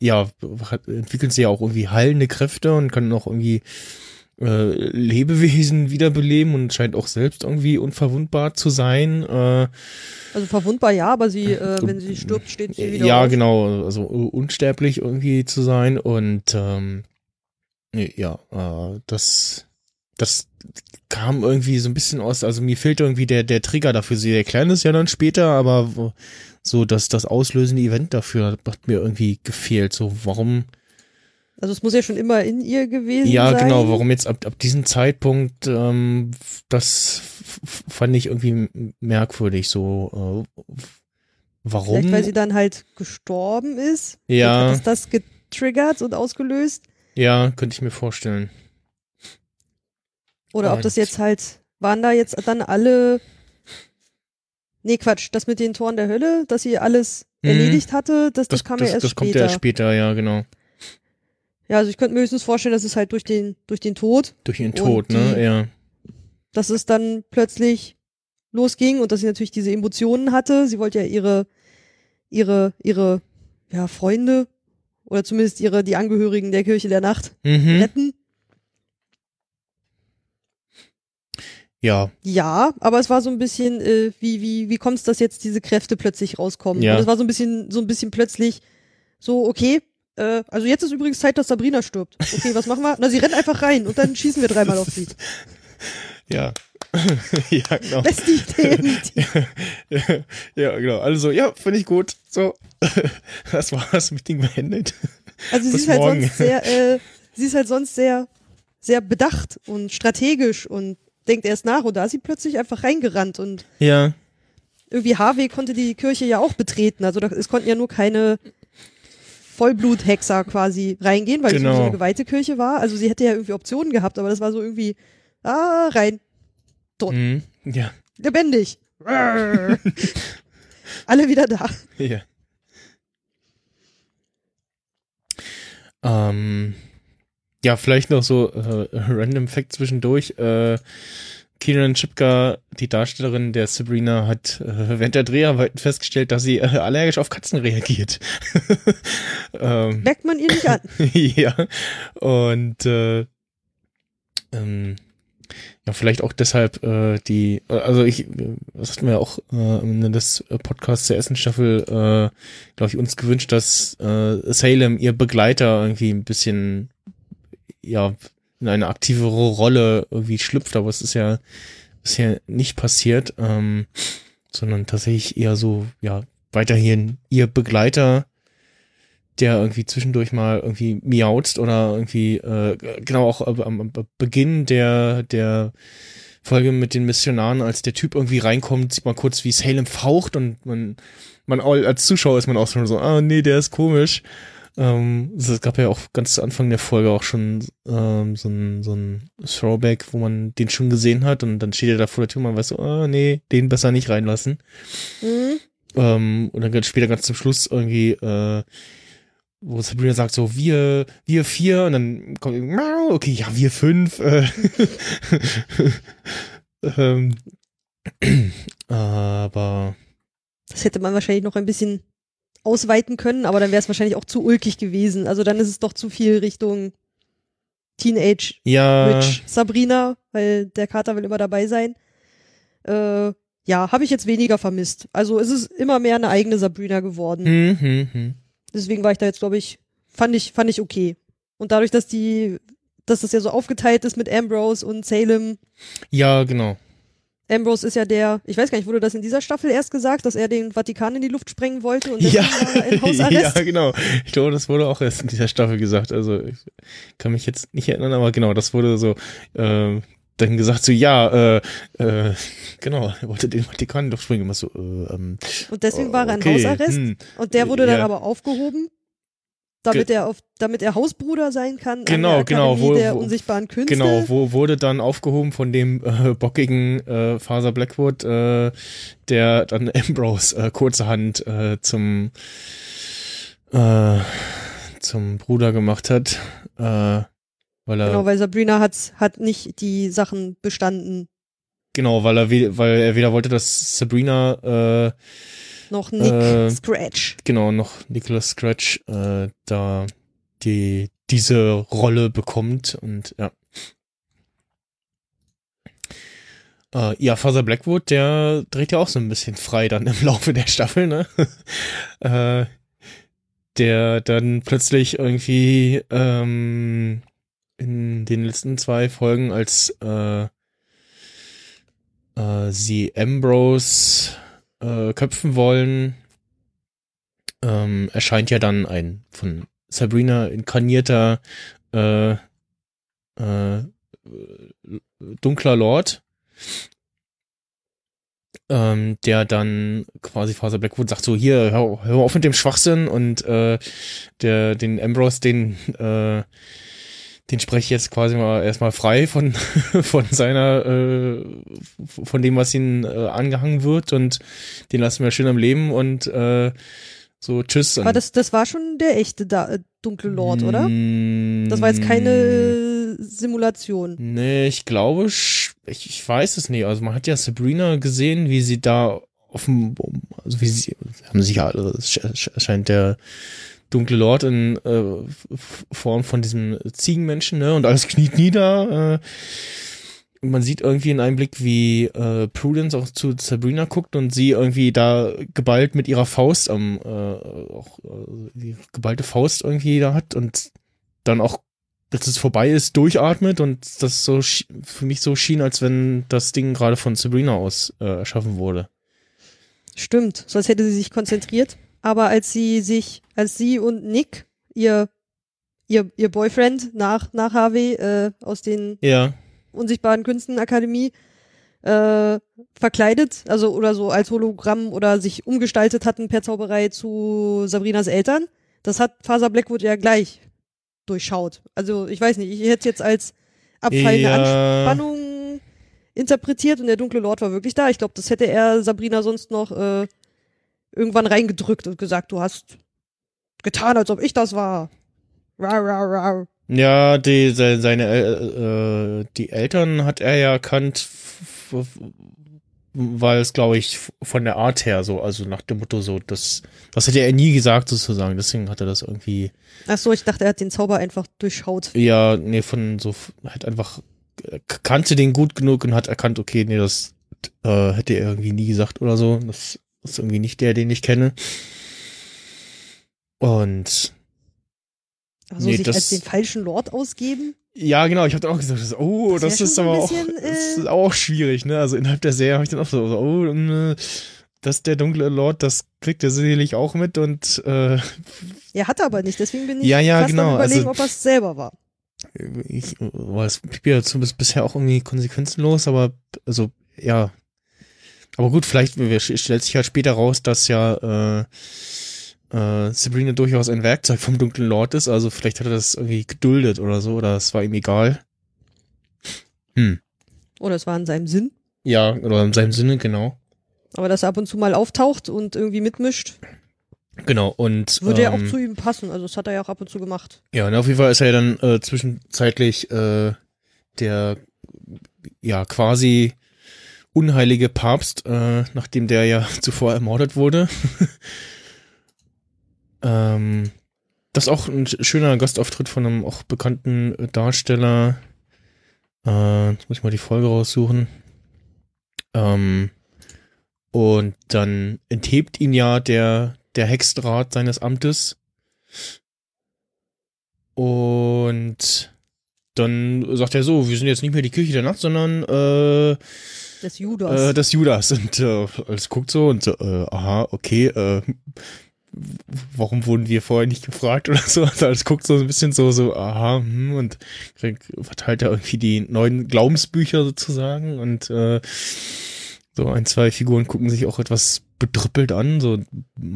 ja, entwickeln sie ja auch irgendwie heilende Kräfte und können auch irgendwie äh, Lebewesen wiederbeleben und scheint auch selbst irgendwie unverwundbar zu sein. Äh, Also verwundbar ja, aber sie, äh, wenn sie stirbt, steht sie wieder ja, auf. genau, also unsterblich irgendwie zu sein und ähm, ja, äh, das das kam irgendwie so ein bisschen aus, also mir fehlt irgendwie der der Trigger dafür. Sie erklären es ja dann später, aber so dass das auslösende Event dafür hat mir irgendwie gefehlt. So warum? Also es muss ja schon immer in ihr gewesen Ja, sein. genau. Warum jetzt ab ab diesem Zeitpunkt? Ähm, das fand ich irgendwie merkwürdig. So äh, warum? Vielleicht, weil sie dann halt gestorben ist. Ja. Hat das das getriggert und ausgelöst? Ja, könnte ich mir vorstellen. Oder ob das jetzt halt, waren da jetzt dann alle, nee Quatsch, das mit den Toren der Hölle, dass sie alles Mhm. erledigt hatte, das, das, Das, kam das, ja erst das später. kommt ja später, ja, genau. Ja, also ich könnte mir höchstens vorstellen, dass es halt durch den, durch den Tod, Durch Und Tod, ne? die- Ja. dass es dann plötzlich losging und dass sie natürlich diese Emotionen hatte. Sie wollte ja ihre, ihre, ihre, ja, Freunde oder zumindest ihre, die Angehörigen der Kirche der Nacht Mhm. retten. Ja, Ja, aber es war so ein bisschen, äh, wie, wie, wie kommt es, dass jetzt diese Kräfte plötzlich rauskommen? Ja. Und es war so ein bisschen, so ein bisschen plötzlich so, okay, äh, also jetzt ist übrigens Zeit, dass Sabrina stirbt. Okay, was machen wir? Na, sie rennt einfach rein und dann schießen wir dreimal auf sie. ja. ja, genau. Beste Idee. ja, ja, genau. Also, ja, finde ich gut. So, das war's, Meeting beendet. Also sie ist halt sonst sehr, äh, sie ist halt sonst sehr, sehr bedacht und strategisch und denkt erst nach und da ist sie plötzlich einfach reingerannt und Ja, irgendwie Harvey konnte die Kirche ja auch betreten. Also da, es konnten ja nur keine Vollbluthexer quasi reingehen, weil es Genau. so eine geweihte Kirche war. Also sie hätte ja irgendwie Optionen gehabt, aber das war so irgendwie, ah, rein, mhm. ja, lebendig. Alle wieder da. ja. Ähm, ja, vielleicht noch so äh, random Fact zwischendurch. Äh, Kieran Chipka, die Darstellerin der Sabrina, hat äh, während der Dreharbeiten festgestellt, dass sie äh, allergisch auf Katzen reagiert. ähm, Merkt man ihr nicht an. ja. Und äh, ähm, ja, vielleicht auch deshalb äh, die, äh, also ich, äh, das hatten wir ja auch äh, am Ende des äh, Podcasts der ersten Staffel, äh, glaube ich, uns gewünscht, dass äh, Salem, ihr Begleiter, irgendwie ein bisschen, ja, in eine aktivere Rolle irgendwie schlüpft, aber es ist ja bisher nicht passiert, ähm, sondern tatsächlich eher so, ja, weiterhin ihr Begleiter, der irgendwie zwischendurch mal irgendwie miauzt oder irgendwie, äh, genau auch am, am Beginn der, der Folge mit den Missionaren, als der Typ irgendwie reinkommt, sieht man kurz, wie Salem faucht und man, man als Zuschauer ist man auch schon so, ah nee, der ist komisch. Ähm, es gab ja auch ganz zu Anfang der Folge auch schon ähm, so ein, so ein Throwback, wo man den schon gesehen hat und dann steht er da vor der Tür und man weiß so, ah nee, den besser nicht reinlassen. Mhm. Ähm, und dann ganz später ganz zum Schluss irgendwie, äh, wo Sabrina sagt so, wir, wir vier, und dann kommt, okay, ja, wir fünf. Äh, ähm, aber Das hätte man wahrscheinlich noch ein bisschen ausweiten können, aber dann wäre es wahrscheinlich auch zu ulkig gewesen. Also dann ist es doch zu viel Richtung Teenage ja, Witch Sabrina, weil der Kater will immer dabei sein. Äh, ja, habe ich jetzt weniger vermisst. Also es ist immer mehr eine eigene Sabrina geworden. hm, hm, hm. Deswegen war ich da jetzt, glaube ich, fand ich, fand ich okay. Und dadurch, dass die, dass das ja so aufgeteilt ist mit Ambrose und Salem. ja, genau. Ambrose ist ja der, ich weiß gar nicht, wurde das in dieser Staffel erst gesagt, dass er den Vatikan in die Luft sprengen wollte und Ja, deswegen war in ja, Hausarrest? genau. Ich glaube, das wurde auch erst in dieser Staffel gesagt. Also ich kann mich jetzt nicht erinnern, aber genau, das wurde so, äh, dann gesagt so, ja, äh, äh, genau, er wollte den Vatikan durchspringen. Immer so, äh, ähm, Und deswegen war er in okay, Hausarrest. hm. Und der wurde dann Ja. aber aufgehoben, damit er auf, damit er Hausbruder sein kann Genau, genau, wo- der wo- unsichtbaren Künste. Genau, wo wurde dann aufgehoben von dem äh, bockigen äh, Faser Blackwood, äh, der dann Ambrose äh, kurzerhand äh, zum äh, zum Bruder gemacht hat, äh, weil er Genau, weil Sabrina hat, hat nicht die Sachen bestanden. genau, weil er we weil er weder wollte, dass Sabrina äh, Noch Nick Äh, Scratch. genau noch Nicholas Scratch äh, da die diese Rolle bekommt und ja. Äh, ja, Father Blackwood, der dreht ja auch so ein bisschen frei dann im Laufe der Staffel, ne? äh, der dann plötzlich irgendwie ähm, in den letzten zwei Folgen, als äh, äh, sie Ambrose äh, köpfen wollen, ähm, erscheint ja dann ein von Sabrina inkarnierter äh, äh, dunkler Lord, ähm, der dann quasi Father Blackwood sagt so hier hör, hör auf mit dem Schwachsinn und äh, der den Ambrose den äh, den spreche ich jetzt quasi mal erstmal frei von von seiner äh, von dem was ihn äh, angehangen wird und den lassen wir schön am Leben und äh, so tschüss Aber das, das war schon der echte da, äh, dunkle Lord, oder? Mm, Das war jetzt keine Simulation. Nee, ich glaube, ich, ich weiß es nicht. Also man hat ja Sabrina gesehen, wie sie da auf dem, also wie sie, haben sich ja, also es sch- erscheint der dunkle Lord in äh, Form von diesem Ziegenmenschen, ne? Und alles kniet nieder. Äh, man sieht irgendwie in einem Blick, wie äh, Prudence auch zu Sabrina guckt und sie irgendwie da geballt mit ihrer Faust am, äh, auch äh, die geballte Faust irgendwie da hat und dann auch dass es vorbei ist, durchatmet und das so für mich so schien, als wenn das Ding gerade von Sabrina aus äh, erschaffen wurde. Stimmt, so als hätte sie sich konzentriert. Aber als sie sich, als sie und Nick, ihr, ihr, ihr Boyfriend nach, nach Harvey, äh, aus den Ja, unsichtbaren Künstenakademie, äh, verkleidet, also oder so als Hologramm oder sich umgestaltet hatten per Zauberei zu Sabrinas Eltern, das hat Faser Blackwood ja gleich durchschaut. Also ich weiß nicht, ich hätte es jetzt als abfallende Ja. Anspannung interpretiert und der dunkle Lord war wirklich da. Ich glaube, das hätte er Sabrina sonst noch äh, irgendwann reingedrückt und gesagt, du hast getan, als ob ich das war. Rar, rar, rar. ja, die, se- seine, äh, äh, die Eltern hat er ja erkannt, weil es, glaube ich, von der Art her so, also nach dem Motto so, das, das hätte er nie gesagt sozusagen, deswegen hat er das irgendwie, Ach so, ich dachte, er hat den Zauber einfach durchschaut. ja, nee, von so, hat einfach, äh, kannte den gut genug und hat erkannt, okay, nee, das äh, hätte er irgendwie nie gesagt oder so, das ist irgendwie nicht der, den ich kenne. Und Also Nee, sich das- als den falschen Lord ausgeben? Ja, genau, ich habe dann auch gesagt, oh, Das das, ist aber auch, bisschen, das äh, ist auch schwierig, ne? Also innerhalb der Serie habe ich dann auch so, oh, äh, das ist der dunkle Lord, das kriegt er sicherlich auch mit und äh, Er hat aber nicht, deswegen bin ich Ja, ja, fast genau, am überlegen, also- ob er es selber war. ich war es blieb ja zumindest bisher auch irgendwie konsequenzenlos, aber also ja. Aber gut, vielleicht stellt sich halt später raus, dass ja äh, äh, Sabrina durchaus ein Werkzeug vom dunklen Lord ist, also vielleicht hat er das irgendwie geduldet oder so, oder es war ihm egal. Hm. Oder es war in seinem Sinn. Ja, oder in seinem Sinne, genau. Aber dass er ab und zu mal auftaucht und irgendwie mitmischt, Genau, und würde ja auch ähm, zu ihm passen. Also das hat er ja auch ab und zu gemacht. Ja, und auf jeden Fall ist er ja dann äh, zwischenzeitlich äh, der ja quasi unheilige Papst, äh, nachdem der ja zuvor ermordet wurde. ähm, das ist auch ein sch- schöner Gastauftritt von einem auch bekannten äh, Darsteller. Äh, jetzt muss ich mal die Folge raussuchen. Ähm, und dann enthebt ihn ja der, der Hexenrat seines Amtes. Und dann sagt er so, wir sind jetzt nicht mehr die Kirche der Nacht, sondern äh, Des Judas. äh, das Judas. Und äh, alles guckt so und so, äh, aha, okay, äh, warum wurden wir vorher nicht gefragt oder so. Also es guckt so ein bisschen so, so, aha, hm, und verteilt da irgendwie die neuen Glaubensbücher sozusagen und äh, so ein, zwei Figuren gucken sich auch etwas bedrüppelt an, so,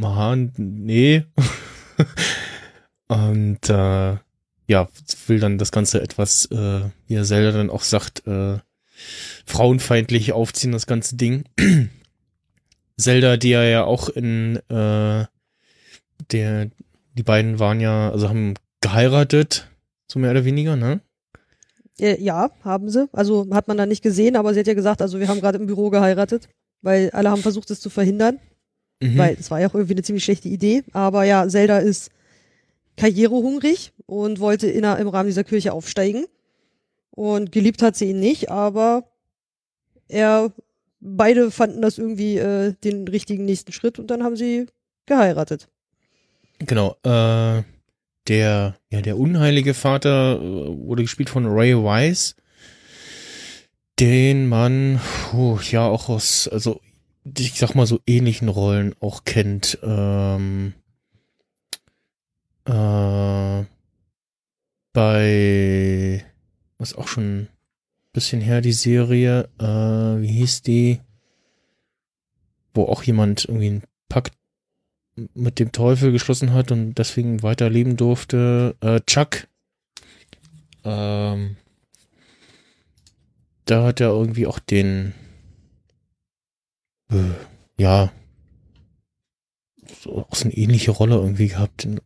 aha, nee. und äh, ja, will dann das Ganze etwas, äh, wie er selber dann auch sagt, äh, frauenfeindlich aufziehen, das ganze Ding. Zelda, die er ja auch in äh, der, die beiden waren ja, also haben geheiratet, so mehr oder weniger, ne? Äh, Ja, haben sie. Also hat man da nicht gesehen, aber sie hat ja gesagt, also wir haben gerade im Büro geheiratet, weil alle haben versucht, es zu verhindern, Mhm. weil es war ja auch irgendwie eine ziemlich schlechte Idee. Aber ja, Zelda ist karrierehungrig und wollte in, im Rahmen dieser Kirche aufsteigen. Und geliebt hat sie ihn nicht, aber er, beide fanden das irgendwie äh, den richtigen nächsten Schritt und dann haben sie geheiratet. Genau, äh, der, ja, der unheilige Vater äh, wurde gespielt von Ray Wise, den man, puh, ja, auch aus, also, ich sag mal so ähnlichen Rollen auch kennt, ähm, äh, bei, was auch schon ein bisschen her, die Serie, äh, wie hieß die, wo auch jemand irgendwie einen Pakt mit dem Teufel geschlossen hat und deswegen weiterleben durfte. Äh, Chuck. Ähm, da hat er irgendwie auch den, äh, ja, so, auch so eine ähnliche Rolle irgendwie gehabt. Den,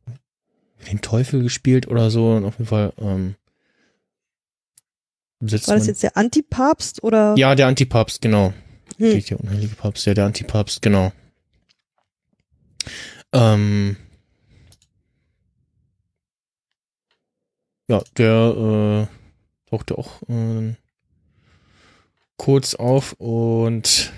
den Teufel gespielt oder so. Und auf jeden Fall, ähm, setzt War das jetzt der Antipapst oder? ja, der Antipapst, genau. Hm. Steht hier unheilige Papst, ja, der Antipapst, genau. Ähm, ja, der äh, tauchte auch äh, kurz auf und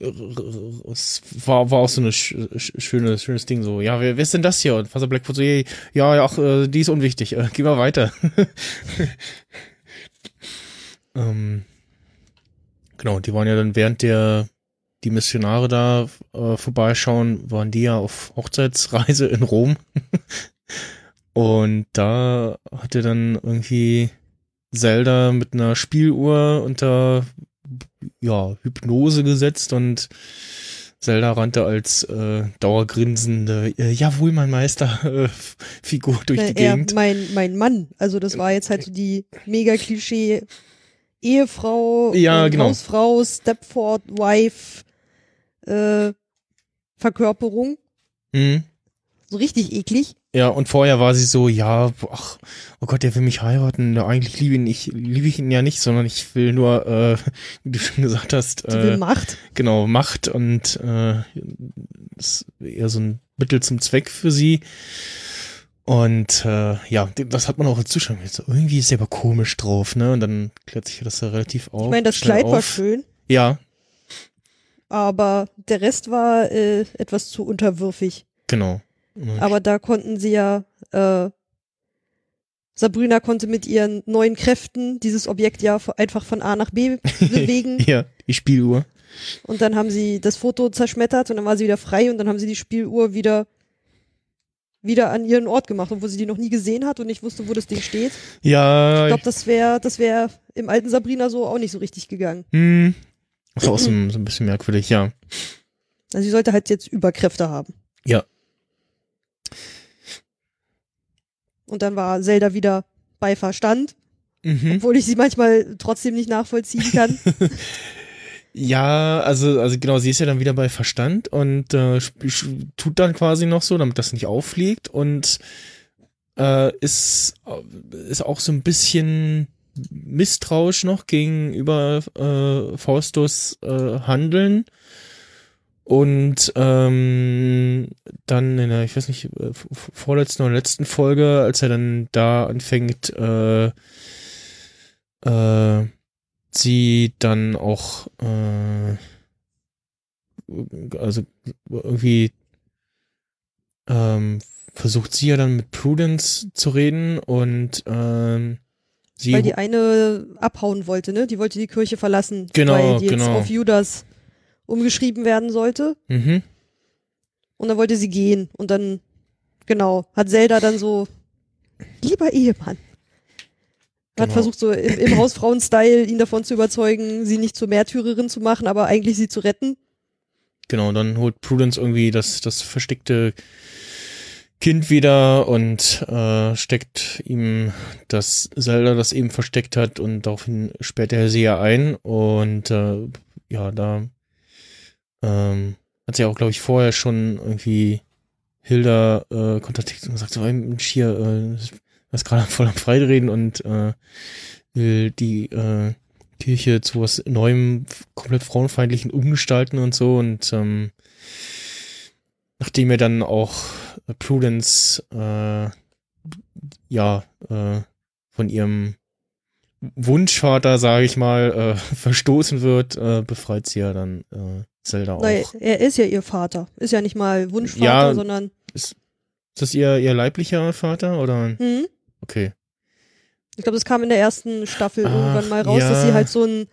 es war, war auch so ein sch sch schönes, schönes Ding so. Ja, wer, wer ist denn das hier? Und Faser Blackfoot so, ja, ja, ach, äh, die ist unwichtig. Äh, geh mal weiter. ähm, genau, die waren ja dann während der die Missionare da äh, vorbeischauen, waren die ja auf Hochzeitsreise in Rom. Und da hatte dann irgendwie Zelda mit einer Spieluhr unter ja, Hypnose gesetzt und Zelda rannte als äh, dauergrinsende äh, Jawohl, mein Meister äh, Figur durch Ne, die Gegend. mein, mein Mann. Also das war jetzt halt so die mega Klischee Ehefrau, Ja, und genau. Hausfrau, Stepford, Wife, äh, Verkörperung. Mhm. So richtig eklig. Ja, und vorher war sie so, ja, ach, oh Gott, der will mich heiraten. Ja, eigentlich liebe ihn, ich liebe ich ihn ja nicht, sondern ich will nur, äh, wie du schon gesagt hast, Die will äh, Macht. genau, Macht und äh, ist eher so ein Mittel zum Zweck für sie. Und äh, ja, das hat man auch als Zuschauer. So, irgendwie ist er aber komisch drauf, ne? Und dann klärt sich das ja relativ auf. Ich meine, das Kleid war auf. schön, Ja, aber der Rest war äh, etwas zu unterwürfig. genau. Und- Aber da konnten sie ja, äh, Sabrina konnte mit ihren neuen Kräften dieses Objekt ja einfach von A nach B bewegen. ja, die Spieluhr. Und dann haben sie das Foto zerschmettert und dann war sie wieder frei und dann haben sie die Spieluhr wieder wieder an ihren Ort gemacht, obwohl sie die noch nie gesehen hat und nicht wusste, wo das Ding steht. Ja, Ich glaube, das wäre das wäre im alten Sabrina so auch nicht so richtig gegangen. hm. Das war auch so, ein- so ein bisschen merkwürdig, ja. Also sie sollte halt jetzt Überkräfte haben. Ja. Und dann war Zelda wieder bei Verstand, Mhm. obwohl ich sie manchmal trotzdem nicht nachvollziehen kann. Ja, also, also genau, sie ist ja dann wieder bei Verstand und äh, tut dann quasi noch so, damit das nicht auffliegt und äh, ist, ist auch so ein bisschen misstrauisch noch gegenüber äh, Faustus äh, Handeln. Und ähm, dann in der, ich weiß nicht, äh, vorletzten oder letzten Folge, als er dann da anfängt, äh, äh, sie dann auch äh, also irgendwie ähm, versucht sie ja dann mit Prudence zu reden und ähm, sie weil die eine abhauen wollte, ne? Die wollte die Kirche verlassen, Genau, weil die jetzt genau. auf Judas umgeschrieben werden sollte. mhm. Und dann wollte sie gehen. Und dann, genau, hat Zelda dann so, lieber Ehemann. Hat Genau. versucht, so im, im Hausfrauen-Style ihn davon zu überzeugen, sie nicht zur Märtyrerin zu machen, aber eigentlich sie zu retten. Genau, dann holt Prudence irgendwie das, das versteckte Kind wieder und äh, steckt ihm das Zelda, das eben versteckt hat und daraufhin sperrt er sie ja ein und äh, ja, da ähm, hat sie auch, glaube ich, vorher schon irgendwie Hilda äh, kontaktiert und gesagt, so, Mensch, hier, äh, ist gerade voll am Freireden und äh, will die äh, Kirche zu was Neuem, komplett frauenfeindlichen umgestalten und so und ähm, nachdem er dann auch Prudence äh, ja äh, von ihrem Wunschvater, sage ich mal, äh, verstoßen wird, äh, befreit sie ja dann äh, Zelda auch. Nein, er ist ja ihr Vater. Ist ja nicht mal Wunschvater, Ja. sondern, Ist das ihr, ihr leiblicher Vater oder? hm? Okay. Ich glaube, das kam in der ersten Staffel Ach, irgendwann mal raus, ja. dass sie halt so ein,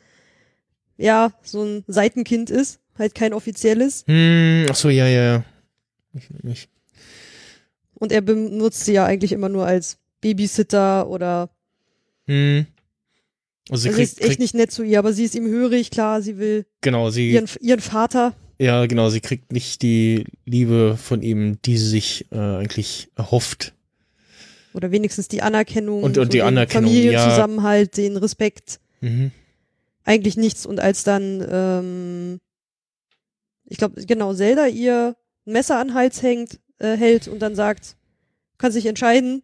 ja, so ein Seitenkind ist. Halt kein offizielles. Hm, ach so, ja, ja, ja. Ich, ich, Und er benutzt sie ja eigentlich immer nur als Babysitter oder, hm. Also sie also sie kriegt, ist echt kriegt nicht nett zu ihr, aber sie ist ihm hörig, klar, sie will genau, sie, ihren, ihren Vater. ja, genau, sie kriegt nicht die Liebe von ihm, die sie sich äh, eigentlich erhofft. Oder wenigstens die Anerkennung. Und- und so die den Anerkennung, Familienzusammenhalt, den Respekt. Mhm. Eigentlich nichts. Und als dann, ähm, ich glaube, genau, Zelda ihr ein Messer an den Hals hängt, äh, hält und dann sagt, kann sich entscheiden,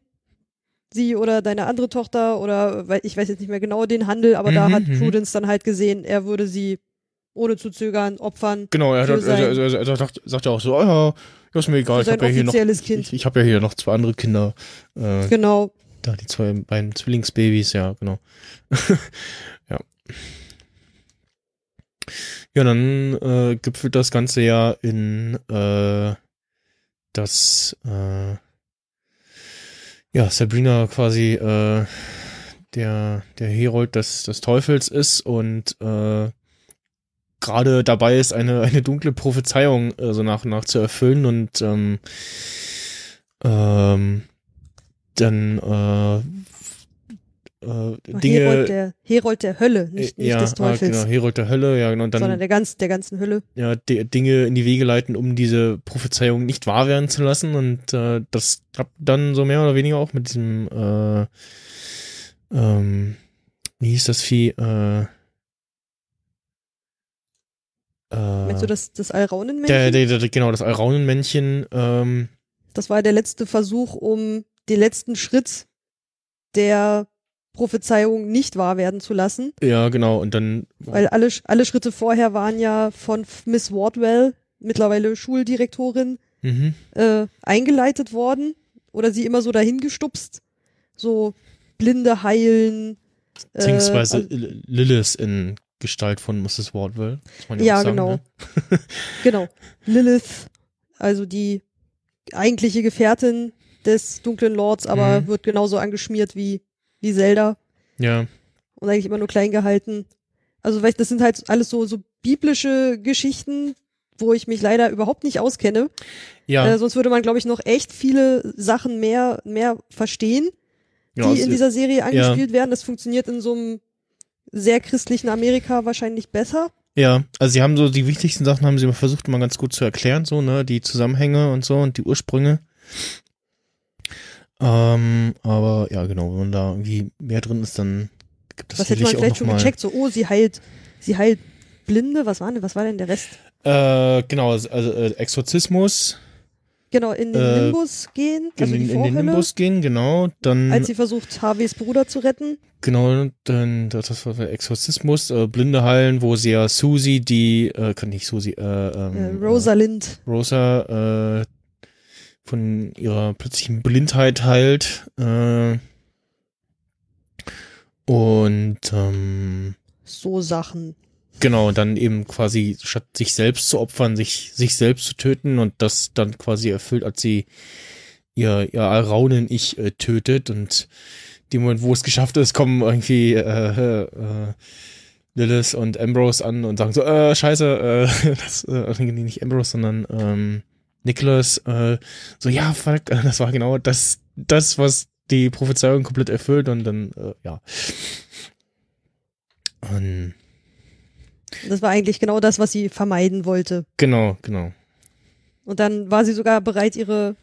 sie oder deine andere Tochter oder ich weiß jetzt nicht mehr genau den Handel, aber da Mhm, hat mhm. Prudence dann halt gesehen, er würde sie ohne zu zögern opfern Genau, er, hat, sein- also, also, also, sagt, sagt ja auch so, ah, ja, ist mir egal, ich habe ja hier noch, ich, ich habe ja hier noch zwei andere Kinder. Äh, Genau. Da die zwei beiden Zwillingsbabys, ja, genau. ja. Ja, dann äh, gipfelt das Ganze ja in äh, dass äh, ja Sabrina quasi äh, der der Herold des des Teufels ist und äh, gerade dabei ist eine eine dunkle Prophezeiung äh, so nach und nach zu erfüllen und ähm, ähm, dann äh, äh, Dinge Herold der, Herold der Hölle, nicht, nicht ja, des Teufels, Ah, genau, Herold der Hölle, ja genau, und sondern dann der, ganz, der ganzen Hölle. ja, die, Dinge in die Wege leiten, um diese Prophezeiung nicht wahr werden zu lassen und äh, das klappt dann so mehr oder weniger auch mit diesem äh, ähm, wie hieß das Vieh? Äh, Meinst äh, du das, das Alraunenmännchen? der, der, der, genau, das Alraunenmännchen, ähm, Das war der letzte Versuch, um den letzten Schritt der Prophezeiung nicht wahr werden zu lassen. ja, genau, und dann Weil alle, alle Schritte vorher waren ja von Miss Wardwell, mittlerweile Schuldirektorin, mhm. äh, eingeleitet worden oder sie immer so dahingestupst. So Blinde heilen. äh, beziehungsweise L- Lilith in Gestalt von Mrs. Wardwell. Ja, auch sagen, genau. Ne? Genau. Lilith, also die eigentliche Gefährtin des dunklen Lords, aber Mhm. wird genauso angeschmiert wie, wie Zelda Ja, und eigentlich immer nur klein gehalten. Also, weil das sind halt alles so, so biblische Geschichten, wo ich mich leider überhaupt nicht auskenne. ja, Äh, sonst würde man, glaube ich, noch echt viele Sachen mehr, mehr verstehen, die es- in dieser Serie angespielt werden. Das funktioniert in so einem sehr christlichen Amerika wahrscheinlich besser. Ja, also sie haben so die wichtigsten Sachen haben sie versucht immer ganz gut zu erklären, so, ne, die Zusammenhänge und so und die Ursprünge. Ähm, aber ja, genau, wenn man da irgendwie mehr drin ist, dann gibt es Was hätte man vielleicht schon mal. gecheckt? So, oh, sie heilt, sie heilt Blinde. Was war denn, was war denn der Rest? Äh, genau, also äh, Exorzismus, Genau, in den Äh, Nimbus gehen, also in, die in den Nimbus gehen, genau, dann als sie versucht, Harveys Bruder zu retten. Genau, dann das das war der Exorzismus, äh, Blinde heilen, wo sie ja Susie, die, äh, kann nicht Susie, äh, ähm, Äh, Rosalind. Äh, Rosa, äh, von ihrer plötzlichen Blindheit heilt. Und ähm, so Sachen. Genau, dann eben quasi statt sich selbst zu opfern, sich sich selbst zu töten und das dann quasi erfüllt, als sie ihr ihr Raunen-Ich äh, tötet und dem Moment, wo es geschafft ist, kommen irgendwie äh, äh, Lilith und Ambrose an und sagen so, äh, scheiße, äh, das, äh, nicht Ambrose, sondern ähm, Nicholas äh, so, ja, fuck, das war genau das, das, was die Prophezeiung komplett erfüllt und dann, äh, ja. Und Das war eigentlich genau das, was sie vermeiden wollte. genau, genau. Und dann war sie sogar bereit, ihre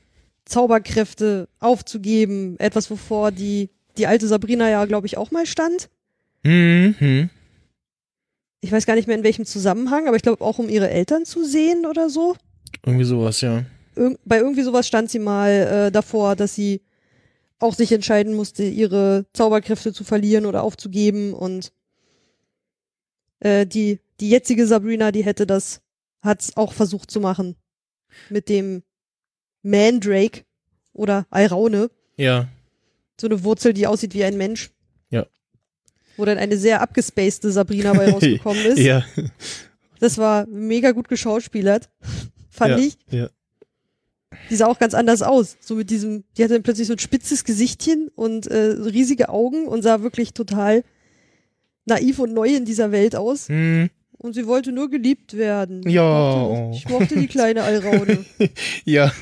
Zauberkräfte aufzugeben. Etwas, wovor die, die alte Sabrina ja, glaube ich, auch mal stand. Hm, hm. Ich weiß gar nicht mehr in welchem Zusammenhang, aber ich glaube auch, um ihre Eltern zu sehen oder so. Irgendwie sowas, ja. Irg bei irgendwie sowas stand sie mal äh, davor, dass sie auch sich entscheiden musste, ihre Zauberkräfte zu verlieren oder aufzugeben. Und äh, die, die jetzige Sabrina, die hätte das, hat's auch versucht zu machen. Mit dem Mandrake oder Alraune. Ja. So eine Wurzel, die aussieht wie ein Mensch. Ja. Wo dann eine sehr abgespacede Sabrina bei rausgekommen ist. Ja. Das war mega gut geschauspielert, fand ja. ich. Ja. Die sah auch ganz anders aus. So mit diesem, die hatte dann plötzlich so ein spitzes Gesichtchen und äh, riesige Augen und sah wirklich total naiv und neu in dieser Welt aus. Hm. Und sie wollte nur geliebt werden. Ja, Ich mochte, ich mochte die kleine Alraune. Ja.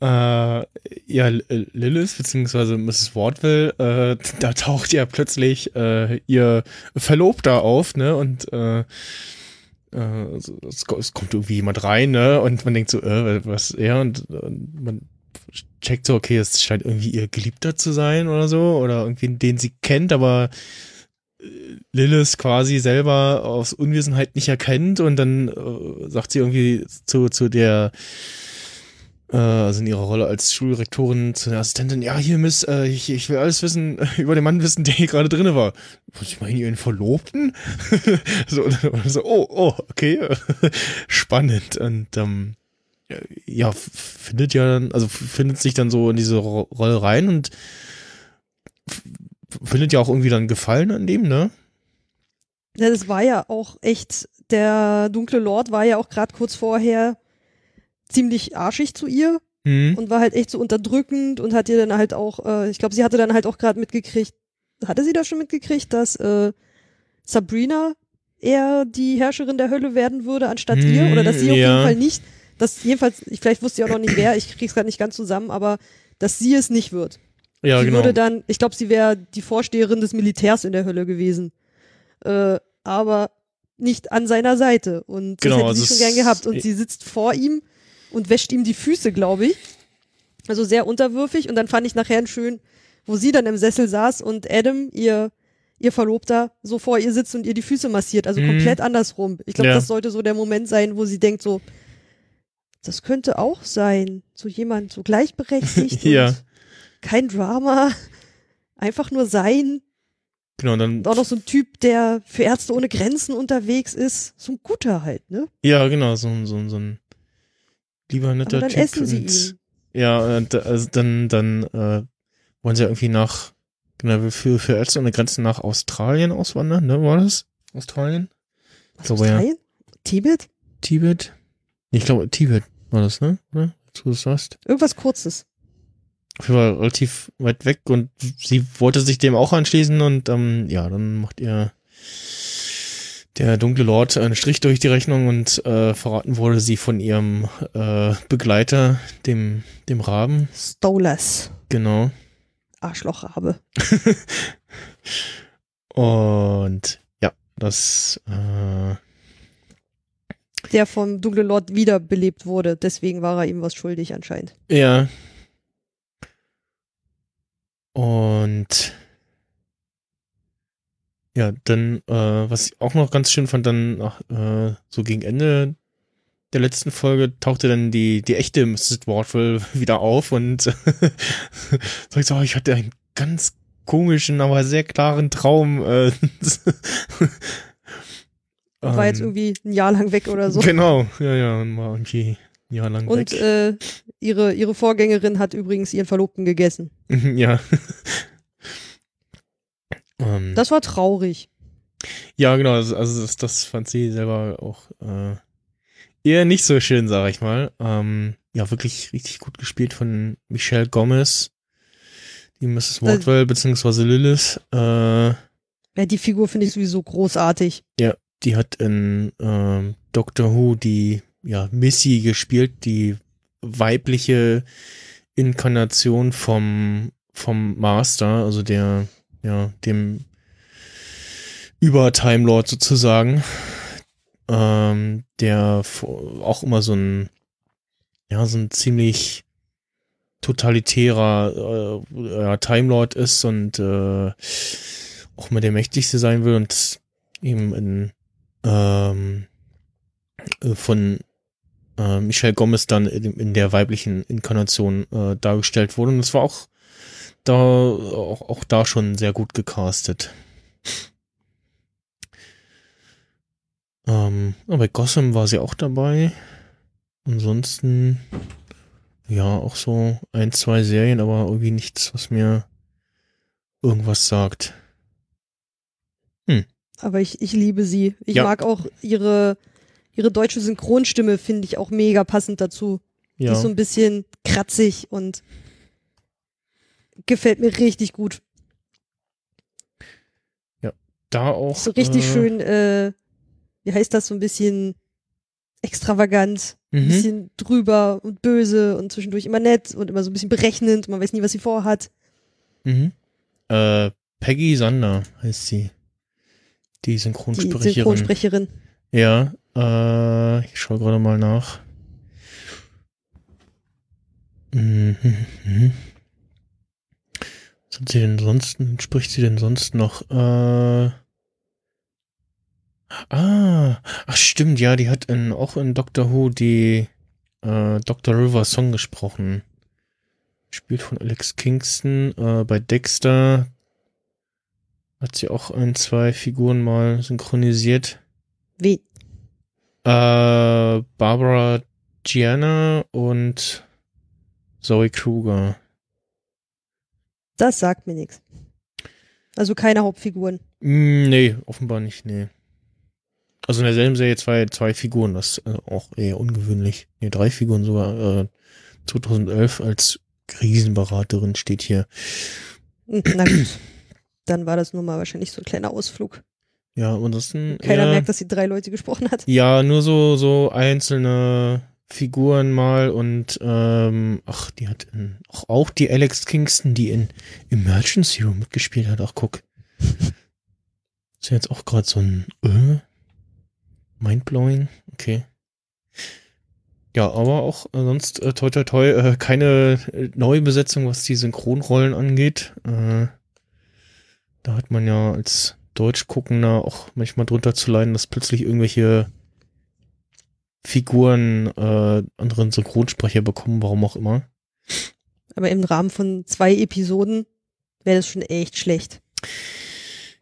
Äh, ja, Lilith beziehungsweise Mrs. Wardville, äh, da taucht ja plötzlich äh, ihr Verlobter auf, ne? Und äh, äh, es, es kommt irgendwie jemand rein, ne? Und man denkt so, äh, was ist er? Und, und man checkt so, okay, es scheint irgendwie ihr Geliebter zu sein oder so, oder irgendwie den sie kennt, aber äh, Lilith quasi selber aus Unwissenheit nicht erkennt und dann äh, sagt sie irgendwie zu, zu der äh, also in ihrer Rolle als Schulrektorin zu der Assistentin, ja, hier, Miss, äh, ich, ich will alles wissen, über den Mann wissen, der hier gerade drinne war. Was, ich meine, ihren Verlobten? so, so, oh, oh, okay. Spannend. Und ähm, ja, findet ja dann, also findet sich dann so in diese Ro Rolle rein und findet ja auch irgendwie dann Gefallen an dem, ne? Ja, das war ja auch echt, der dunkle Lord war ja auch gerade kurz vorher ziemlich arschig zu ihr Hm. und war halt echt so unterdrückend und hat ihr dann halt auch, äh, ich glaube, sie hatte dann halt auch gerade mitgekriegt, hatte sie da schon mitgekriegt, dass äh, Sabrina eher die Herrscherin der Hölle werden würde anstatt Hm, ihr oder dass sie auf ja. jeden Fall nicht, dass jedenfalls, ich, vielleicht wusste sie auch noch nicht wer, ich krieg's gerade nicht ganz zusammen, aber dass sie es nicht wird. Ja, sie genau. würde dann, ich glaube, sie wäre die Vorsteherin des Militärs in der Hölle gewesen. Äh, aber nicht an seiner Seite. Und Genau, das hätte also sie schon gern gehabt. Und sie sitzt vor ihm und wäscht ihm die Füße, glaube ich. Also sehr unterwürfig. Und dann fand ich nachher schön, wo sie dann im Sessel saß und Adam, ihr, ihr Verlobter, so vor ihr sitzt und ihr die Füße massiert. Also Mhm. komplett andersrum. Ich glaube, Ja. das sollte so der Moment sein, wo sie denkt so, das könnte auch sein. So jemand, so gleichberechtigt. Ja. Und kein Drama. Einfach nur sein. Genau, dann, Und auch noch so ein Typ, der für Ärzte ohne Grenzen unterwegs ist. So ein guter halt, ne? ja, genau, so, ein- so, ein- so ein lieber netter Aber dann Typ. essen sie und- ihn. Ja, und also dann, dann äh, wollen sie ja irgendwie nach, genau, für, für Ärzte ohne Grenzen nach Australien auswandern, ne, war das? Australien? Was, glaube, ja. Australien? Tibet? Tibet? Ich glaube, Tibet war das, ne? Wo du sagst. Irgendwas Kurzes. Auf jeden Fall relativ weit weg und sie wollte sich dem auch anschließen und ähm, ja, dann macht ihr der dunkle Lord einen Strich durch die Rechnung und äh, verraten wurde sie von ihrem äh, Begleiter, dem, dem Raben. Stolas. Genau. Arschlochrabe. Und ja, das äh, Der vom dunklen Lord wiederbelebt wurde. Deswegen war er ihm was schuldig anscheinend. ja. Und ja, dann, äh, was ich auch noch ganz schön fand, dann nach, äh, so gegen Ende der letzten Folge tauchte dann die, die echte Mrs. Wardville wieder auf und sagt so, oh, ich hatte einen ganz komischen, aber sehr klaren Traum. Äh, War jetzt Ähm, irgendwie ein Jahr lang weg oder so. Genau, ja, ja, und war irgendwie ein Jahr lang Und weg. äh, ihre, ihre Vorgängerin hat übrigens ihren Verlobten gegessen. ja. ähm, Das war traurig. ja, genau, also, also das, das fand sie selber auch äh, eher nicht so schön, sag ich mal. Ähm, ja, wirklich richtig gut gespielt von Michelle Gomez, die Mrs. Wardwell, beziehungsweise Lilith. Äh, Ja, die Figur finde ich sowieso großartig. Die hat in ähm, Doctor Who die ja, Missy gespielt, die weibliche Inkarnation vom, vom Master, also der, ja, dem Über-Time Lord sozusagen, ähm, der auch immer so ein, ja, so ein ziemlich totalitärer äh, Time Lord ist und äh, auch immer der mächtigste sein will und eben in ähm, äh, von äh, Michelle Gomez dann in, in der weiblichen Inkarnation äh, dargestellt wurde. Und das war auch da auch, auch da schon sehr gut gecastet. Ähm, aber bei Gotham war sie auch dabei. Ansonsten ja auch so ein, zwei Serien, aber irgendwie nichts, was mir irgendwas sagt. Hm. Aber ich, ich liebe sie. Ich ja. mag auch ihre, ihre deutsche Synchronstimme, finde ich auch mega passend dazu. Ja. Die ist so ein bisschen kratzig und gefällt mir richtig gut. Ja, da auch. So richtig äh, schön, äh, wie heißt das, so ein bisschen extravagant, mhm. ein bisschen drüber und böse und zwischendurch immer nett und immer so ein bisschen berechnend. Man weiß nie, was sie vorhat. Mhm. Äh, Peggy Sander heißt sie. Die Synchronsprecherin. Die Synchronsprecherin. Ja, äh, ich schaue gerade mal nach. Mhm. Was hat sie denn sonst, spricht sie denn sonst noch? Äh, ah, ach stimmt, ja, die hat in, auch in Doctor Who die äh, Dr. River Song gesprochen. Spielt von Alex Kingston. Äh, bei Dexter hat sie auch ein, zwei Figuren mal synchronisiert. Wie? Äh, Barbara Gianna und Zoe Kruger. Das sagt mir nichts. Also keine Hauptfiguren. Mm, nee, offenbar nicht, nee. Also in derselben Serie zwei, zwei Figuren, das ist äh, auch eher ungewöhnlich. Nee, drei Figuren sogar. Äh, 2011 als Krisenberaterin steht hier. Hm, na gut. Dann war das nur mal wahrscheinlich so ein kleiner Ausflug. Ja, ansonsten. Keiner ja, merkt, dass sie drei Leute gesprochen hat. Ja, nur so, so einzelne Figuren mal und ähm, ach, die hat in, auch, auch die Alex Kingston, die in Emergency Room mitgespielt hat. Ach, guck. Ist ja jetzt auch gerade so ein äh, Mindblowing. Okay. Ja, aber auch äh, sonst äh, toi toi toi äh, keine äh, Neubesetzung, was die Synchronrollen angeht. Äh, da hat man ja als Deutschguckender auch manchmal drunter zu leiden, dass plötzlich irgendwelche Figuren äh, anderen Synchronsprecher bekommen, warum auch immer. Aber im Rahmen von zwei Episoden wäre das schon echt schlecht.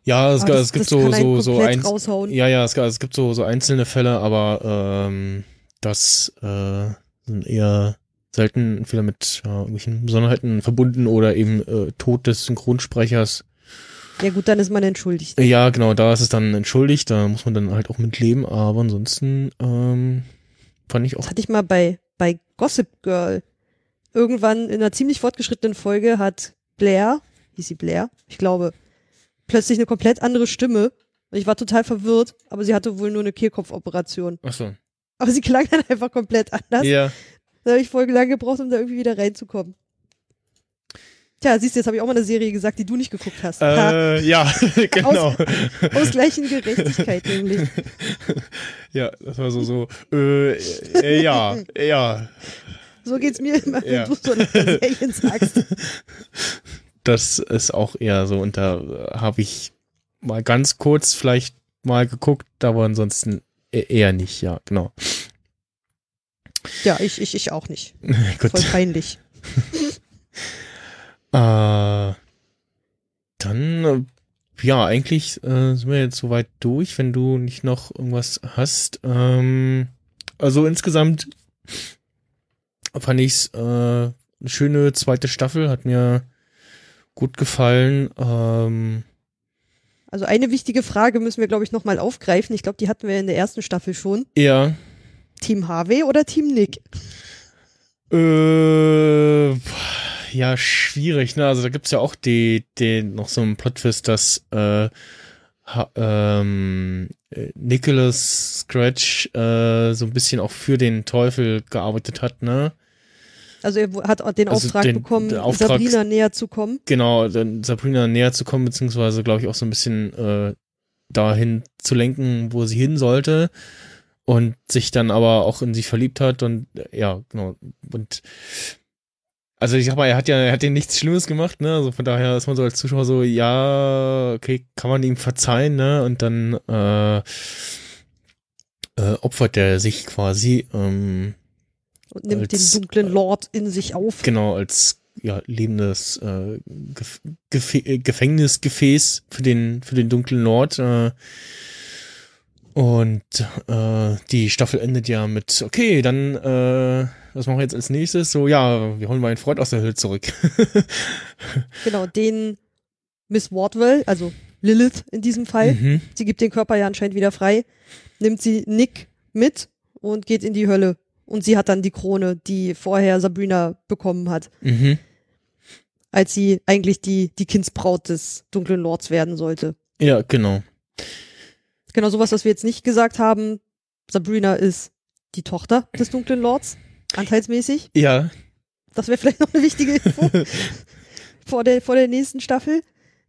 Ja, es, das, es gibt so so so ein, ja ja es, es, gibt so so einzelne Fälle, aber ähm, das äh, sind eher selten entweder mit ja, irgendwelchen Besonderheiten verbunden oder eben äh, Tod des Synchronsprechers. Ja gut, dann ist man entschuldigt. Ja, genau, da ist es dann entschuldigt, da muss man dann halt auch mit leben, aber ansonsten ähm, fand ich auch. Das hatte ich mal bei, bei Gossip Girl. Irgendwann in einer ziemlich fortgeschrittenen Folge hat Blair, hieß sie Blair, ich glaube, plötzlich eine komplett andere Stimme. Und ich war total verwirrt, aber sie hatte wohl nur eine Kehlkopfoperation. Ach so. Aber sie klang dann einfach komplett anders. Ja. Da habe ich voll lange gebraucht, um da irgendwie wieder reinzukommen. Tja, siehst du, jetzt habe ich auch mal eine Serie gesagt, die du nicht geguckt hast. Äh, ja, genau. Aus, ausgleichen Gerechtigkeit nämlich. Ja, das war so, so, äh, äh ja, ja. So geht's mir immer, wenn ja. du so eine Serien sagst. Das ist auch eher so, und da habe ich mal ganz kurz vielleicht mal geguckt, aber ansonsten e-, eher nicht, ja, genau. Ja, ich, ich, ich auch nicht. Voll peinlich. Äh, dann, äh, ja, eigentlich äh, sind wir jetzt soweit durch, wenn du nicht noch irgendwas hast. Ähm, also insgesamt fand ich's äh, eine schöne zweite Staffel, hat mir gut gefallen. Ähm, also eine wichtige Frage müssen wir, glaube ich, nochmal aufgreifen. Ich glaube, die hatten wir in der ersten Staffel schon. Ja. Team Harvey oder Team Nick? Äh, ja schwierig, ne? Also da gibt's ja auch die, die noch so einen Plot-Twist, dass äh, ha, ähm, äh, Nicholas Scratch äh, so ein bisschen auch für den Teufel gearbeitet hat, ne? Also er hat den Also Auftrag den- bekommen, Auftrag- Sabrina näher zu kommen. Genau, Sabrina näher zu kommen, beziehungsweise glaube ich auch so ein bisschen äh, dahin zu lenken, wo sie hin sollte und sich dann aber auch in sie verliebt hat und ja, genau. Und also ich sag mal, er hat ja, er hat ja nichts Schlimmes gemacht, ne? Also von daher ist man so als Zuschauer so, ja, okay, kann man ihm verzeihen, ne? Und dann äh, äh, opfert er sich quasi, ähm, und nimmt Als- den dunklen Lord in sich auf. genau als ja lebendes äh, Gef Gef äh, Gefängnisgefäß für den für den dunklen Lord äh, und äh, die Staffel endet ja mit okay dann äh, was machen wir jetzt als nächstes so ja wir holen mal einen Freund aus der Hölle zurück Genau, den Miss Wardwell, also Lilith in diesem Fall, mhm. sie gibt den Körper ja anscheinend wieder frei, nimmt sie Nick mit und geht in die Hölle. Und sie hat dann die Krone, die vorher Sabrina bekommen hat, Mhm. als sie eigentlich die, die Kindsbraut des dunklen Lords werden sollte. ja genau Genau sowas, was wir jetzt nicht gesagt haben. Sabrina ist die Tochter des dunklen Lords, anteilsmäßig. ja Das wäre vielleicht noch eine wichtige Info vor, der, vor der nächsten Staffel,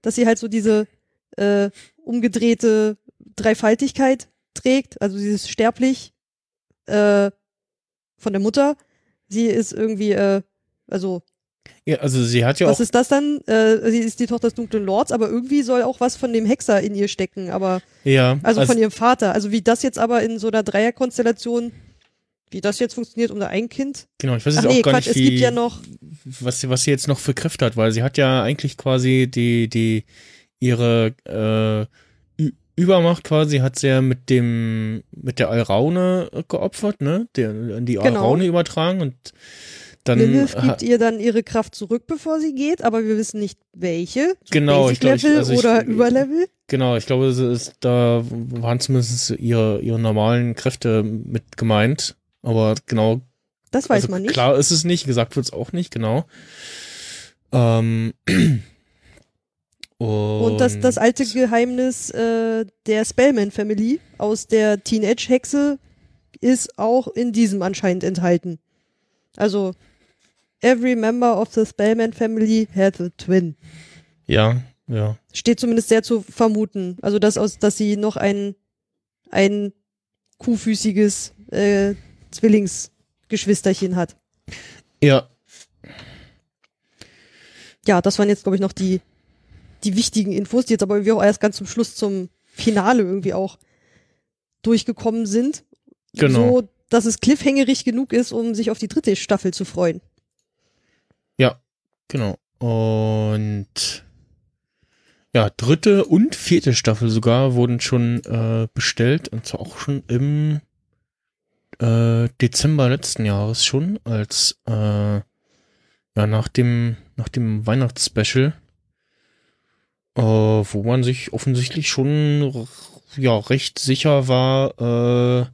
dass sie halt so diese äh, umgedrehte Dreifaltigkeit trägt, also sie ist sterblich äh, von der Mutter. Sie ist irgendwie, äh, also ja also sie hat ja was auch ist das dann? Äh, sie ist die Tochter des dunklen Lords, aber irgendwie soll auch was von dem Hexer in ihr stecken, aber ja also, von ihrem Vater. Also wie das jetzt aber in so einer Dreierkonstellation, wie das jetzt funktioniert unter ein Kind. genau ich weiß Ach jetzt nee, auch gar Quatsch, nicht es wie gibt ja noch, was, sie- was sie jetzt noch für Kräfte hat, weil sie hat ja eigentlich quasi die, die, ihre äh, Übermacht quasi hat sie ja mit dem, mit der Alraune geopfert, ne? Der, die Genau. Alraune übertragen und dann Lilith gibt ihr dann ihre Kraft zurück, bevor sie geht, aber wir wissen nicht welche. So Genau, Basic ich glaub, ich- Level also ich- oder Überlevel. genau, ich glaube, ist, da waren zumindest ihre, ihre normalen Kräfte mit gemeint. Aber genau Das weiß also man nicht. Klar ist es nicht, gesagt wird es auch nicht, genau. Ähm, und, Und das, das alte Geheimnis äh, der Spellman Family aus der Teenage-Hexe ist auch in diesem anscheinend enthalten. Also, every member of the Spellman Family has a twin. Ja, ja. Steht zumindest sehr zu vermuten. Also, dass, aus, dass sie noch ein, ein kuhfüßiges äh, Zwillingsgeschwisterchen hat. Ja, ja, das waren jetzt, glaube ich, noch die, die wichtigen Infos, die jetzt aber irgendwie auch erst ganz zum Schluss zum Finale irgendwie auch durchgekommen sind. Genau. So, dass es cliffhangerig genug ist, um sich auf die dritte Staffel zu freuen. Genau. Und ja, dritte und vierte Staffel sogar wurden schon äh, bestellt und zwar auch schon im äh, Dezember letzten Jahres schon, als äh, ja nach dem nach dem Weihnachtsspecial, äh, wo man sich offensichtlich schon ja recht sicher war, äh,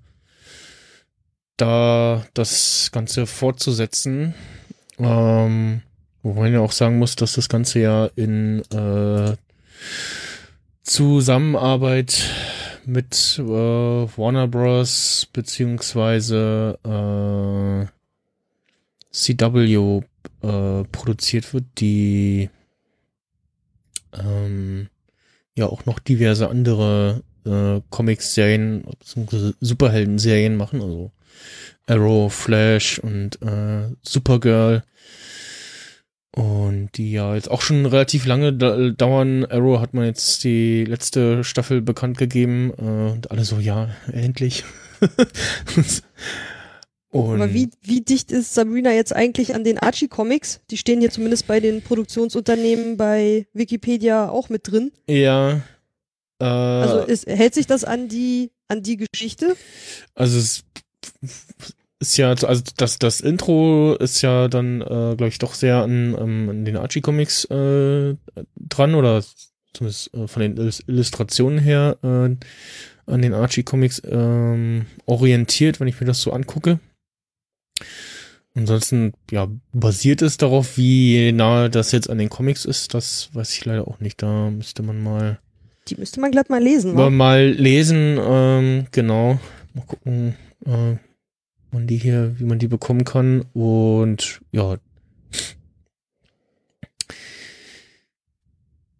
da das Ganze fortzusetzen. Ähm, wo man ja auch sagen muss, dass das Ganze ja in äh, Zusammenarbeit mit äh, Warner Bros. beziehungsweise äh, CW äh, produziert wird, die ähm, ja auch noch diverse andere äh, Comics-Serien. Superhelden-Serien machen, also Arrow, Flash und äh, Supergirl. Und die ja jetzt auch schon relativ lange da dauern. Arrow hat man jetzt die letzte Staffel bekannt gegeben. Äh, und alle so, ja, endlich. und Aber wie, wie dicht ist Sabrina jetzt eigentlich an den Archie-Comics? Die stehen hier zumindest bei den Produktionsunternehmen bei Wikipedia auch mit drin. ja, äh, Also ist, hält sich das an die, an die Geschichte? Also es ist ja, also das, das Intro ist ja dann, äh, glaube ich, doch sehr an, ähm, an den Archie-Comics äh, dran oder zumindest äh, von den Illus- Illustrationen her äh, an den Archie-Comics ähm, orientiert, wenn ich mir das so angucke. Ansonsten, ja, basiert es darauf, wie nahe das jetzt an den Comics ist, das weiß ich leider auch nicht. Da müsste man mal Die müsste man glatt mal lesen. Wa? mal lesen, ähm, genau. Mal gucken, äh, man die hier, wie man die bekommen kann. Und ja.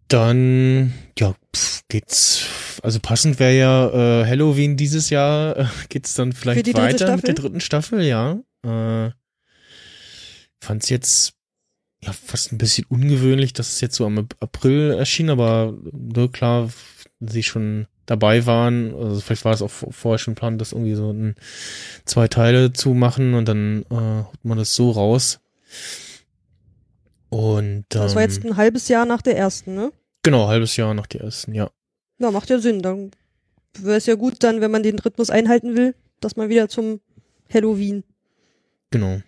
Dann, ja, pf, geht's. Also passend wäre ja äh, Halloween dieses Jahr. Äh, geht's dann vielleicht weiter mit der Staffel? dritten Staffel, ja. Äh, fand's jetzt ja fast ein bisschen ungewöhnlich, dass es jetzt so am April erschien, aber nur klar, sie schon dabei waren, also vielleicht war es auch vor- vorher schon Plan, das irgendwie so in zwei Teile zu machen und dann äh, haut man das so raus. Und Das war ähm, jetzt ein halbes Jahr nach der ersten, ne? genau halbes Jahr nach der ersten, ja. Ja, macht ja Sinn. Dann wäre es ja gut dann, wenn man den Rhythmus einhalten will, dass man wieder zum Halloween. Genau.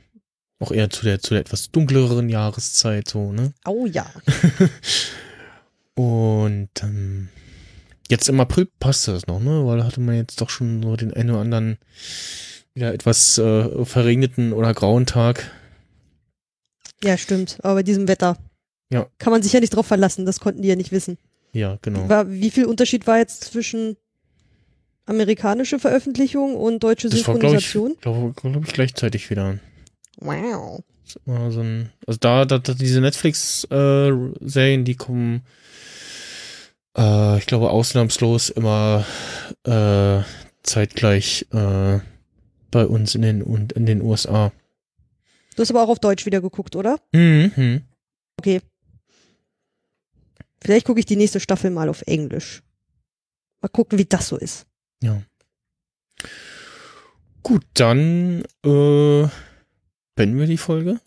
Auch eher zu der zu der etwas dunkleren Jahreszeit so, ne? Oh ja. Und ähm, jetzt im April passt das noch, ne? Weil da hatte man jetzt doch schon so den einen oder anderen wieder etwas äh, verregneten oder grauen Tag. Ja, stimmt. Aber bei diesem Wetter. Ja. Kann man sich ja nicht drauf verlassen, das konnten die ja nicht wissen. Ja, genau. War, wie viel Unterschied war jetzt zwischen amerikanische Veröffentlichung und deutsche Das war, glaube ich, Synchronisation? glaube glaub ich, gleichzeitig wieder. Wow. Das so ein, also da, da, da diese Netflix-Serien, die kommen, äh, ich glaube, ausnahmslos immer äh, zeitgleich äh, bei uns in den und in den USA. Du hast aber auch auf Deutsch wieder geguckt, oder? Mhm. Okay. Vielleicht gucke ich die nächste Staffel mal auf Englisch. Mal gucken, wie das so ist. Ja. Gut, dann äh, beenden wir die Folge.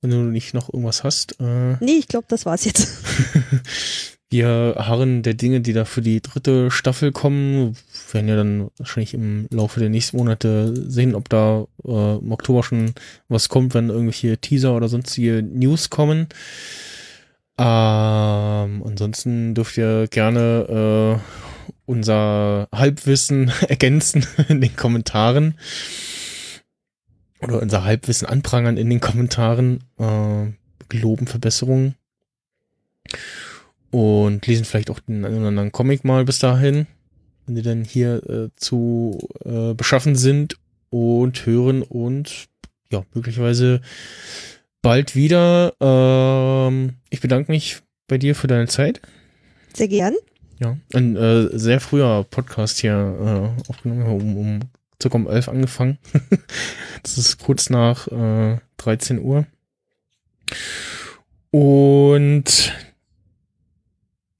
Wenn du nicht noch irgendwas hast. Äh, Nee, ich glaube, das war's jetzt. wir harren der Dinge, die da für die dritte Staffel kommen. Wir werden ja dann wahrscheinlich im Laufe der nächsten Monate sehen, ob da äh, im Oktober schon was kommt, wenn irgendwelche Teaser oder sonstige News kommen. Ähm, ansonsten dürft ihr gerne äh, unser Halbwissen ergänzen in den Kommentaren. Oder unser Halbwissen anprangern in den Kommentaren. Äh, geloben Verbesserungen. Und lesen vielleicht auch den einen oder anderen Comic mal bis dahin, wenn die dann hier äh, zu äh, beschaffen sind und hören und ja, möglicherweise bald wieder. Ähm, ich bedanke mich bei dir für deine Zeit. Sehr gern. Ja, ein äh, sehr früher Podcast hier äh, aufgenommen, um, um circa um 11 angefangen. das ist kurz nach äh, 13 Uhr. Und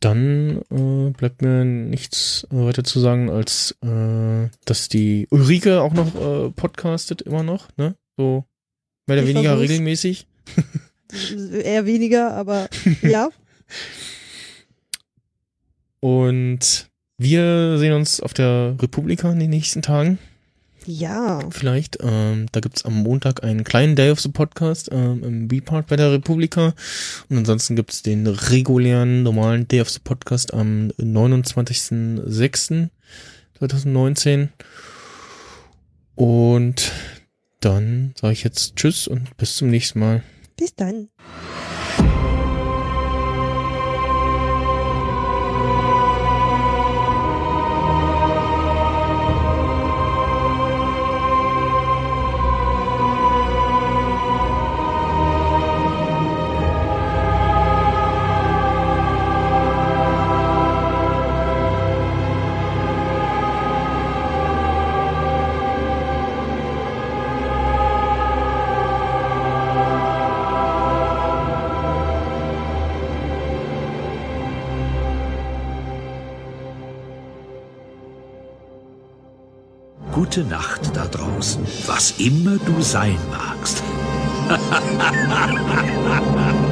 dann äh, bleibt mir nichts äh, weiter zu sagen, als äh, dass die Ulrike auch noch äh, podcastet, immer noch, ne? So mehr oder Ich weniger versuch's. regelmäßig. Eher weniger, aber ja. Und wir sehen uns auf der Republika in den nächsten Tagen. Ja. vielleicht. Ähm, da gibt's am Montag einen kleinen Day of the Podcast ähm, im B-Part bei der Republika. Und ansonsten gibt's den regulären, normalen Day of the Podcast am 29.06.2019. Und dann sage ich jetzt Tschüss und bis zum nächsten Mal. Bis dann. Gute Nacht da draußen, was immer du sein magst.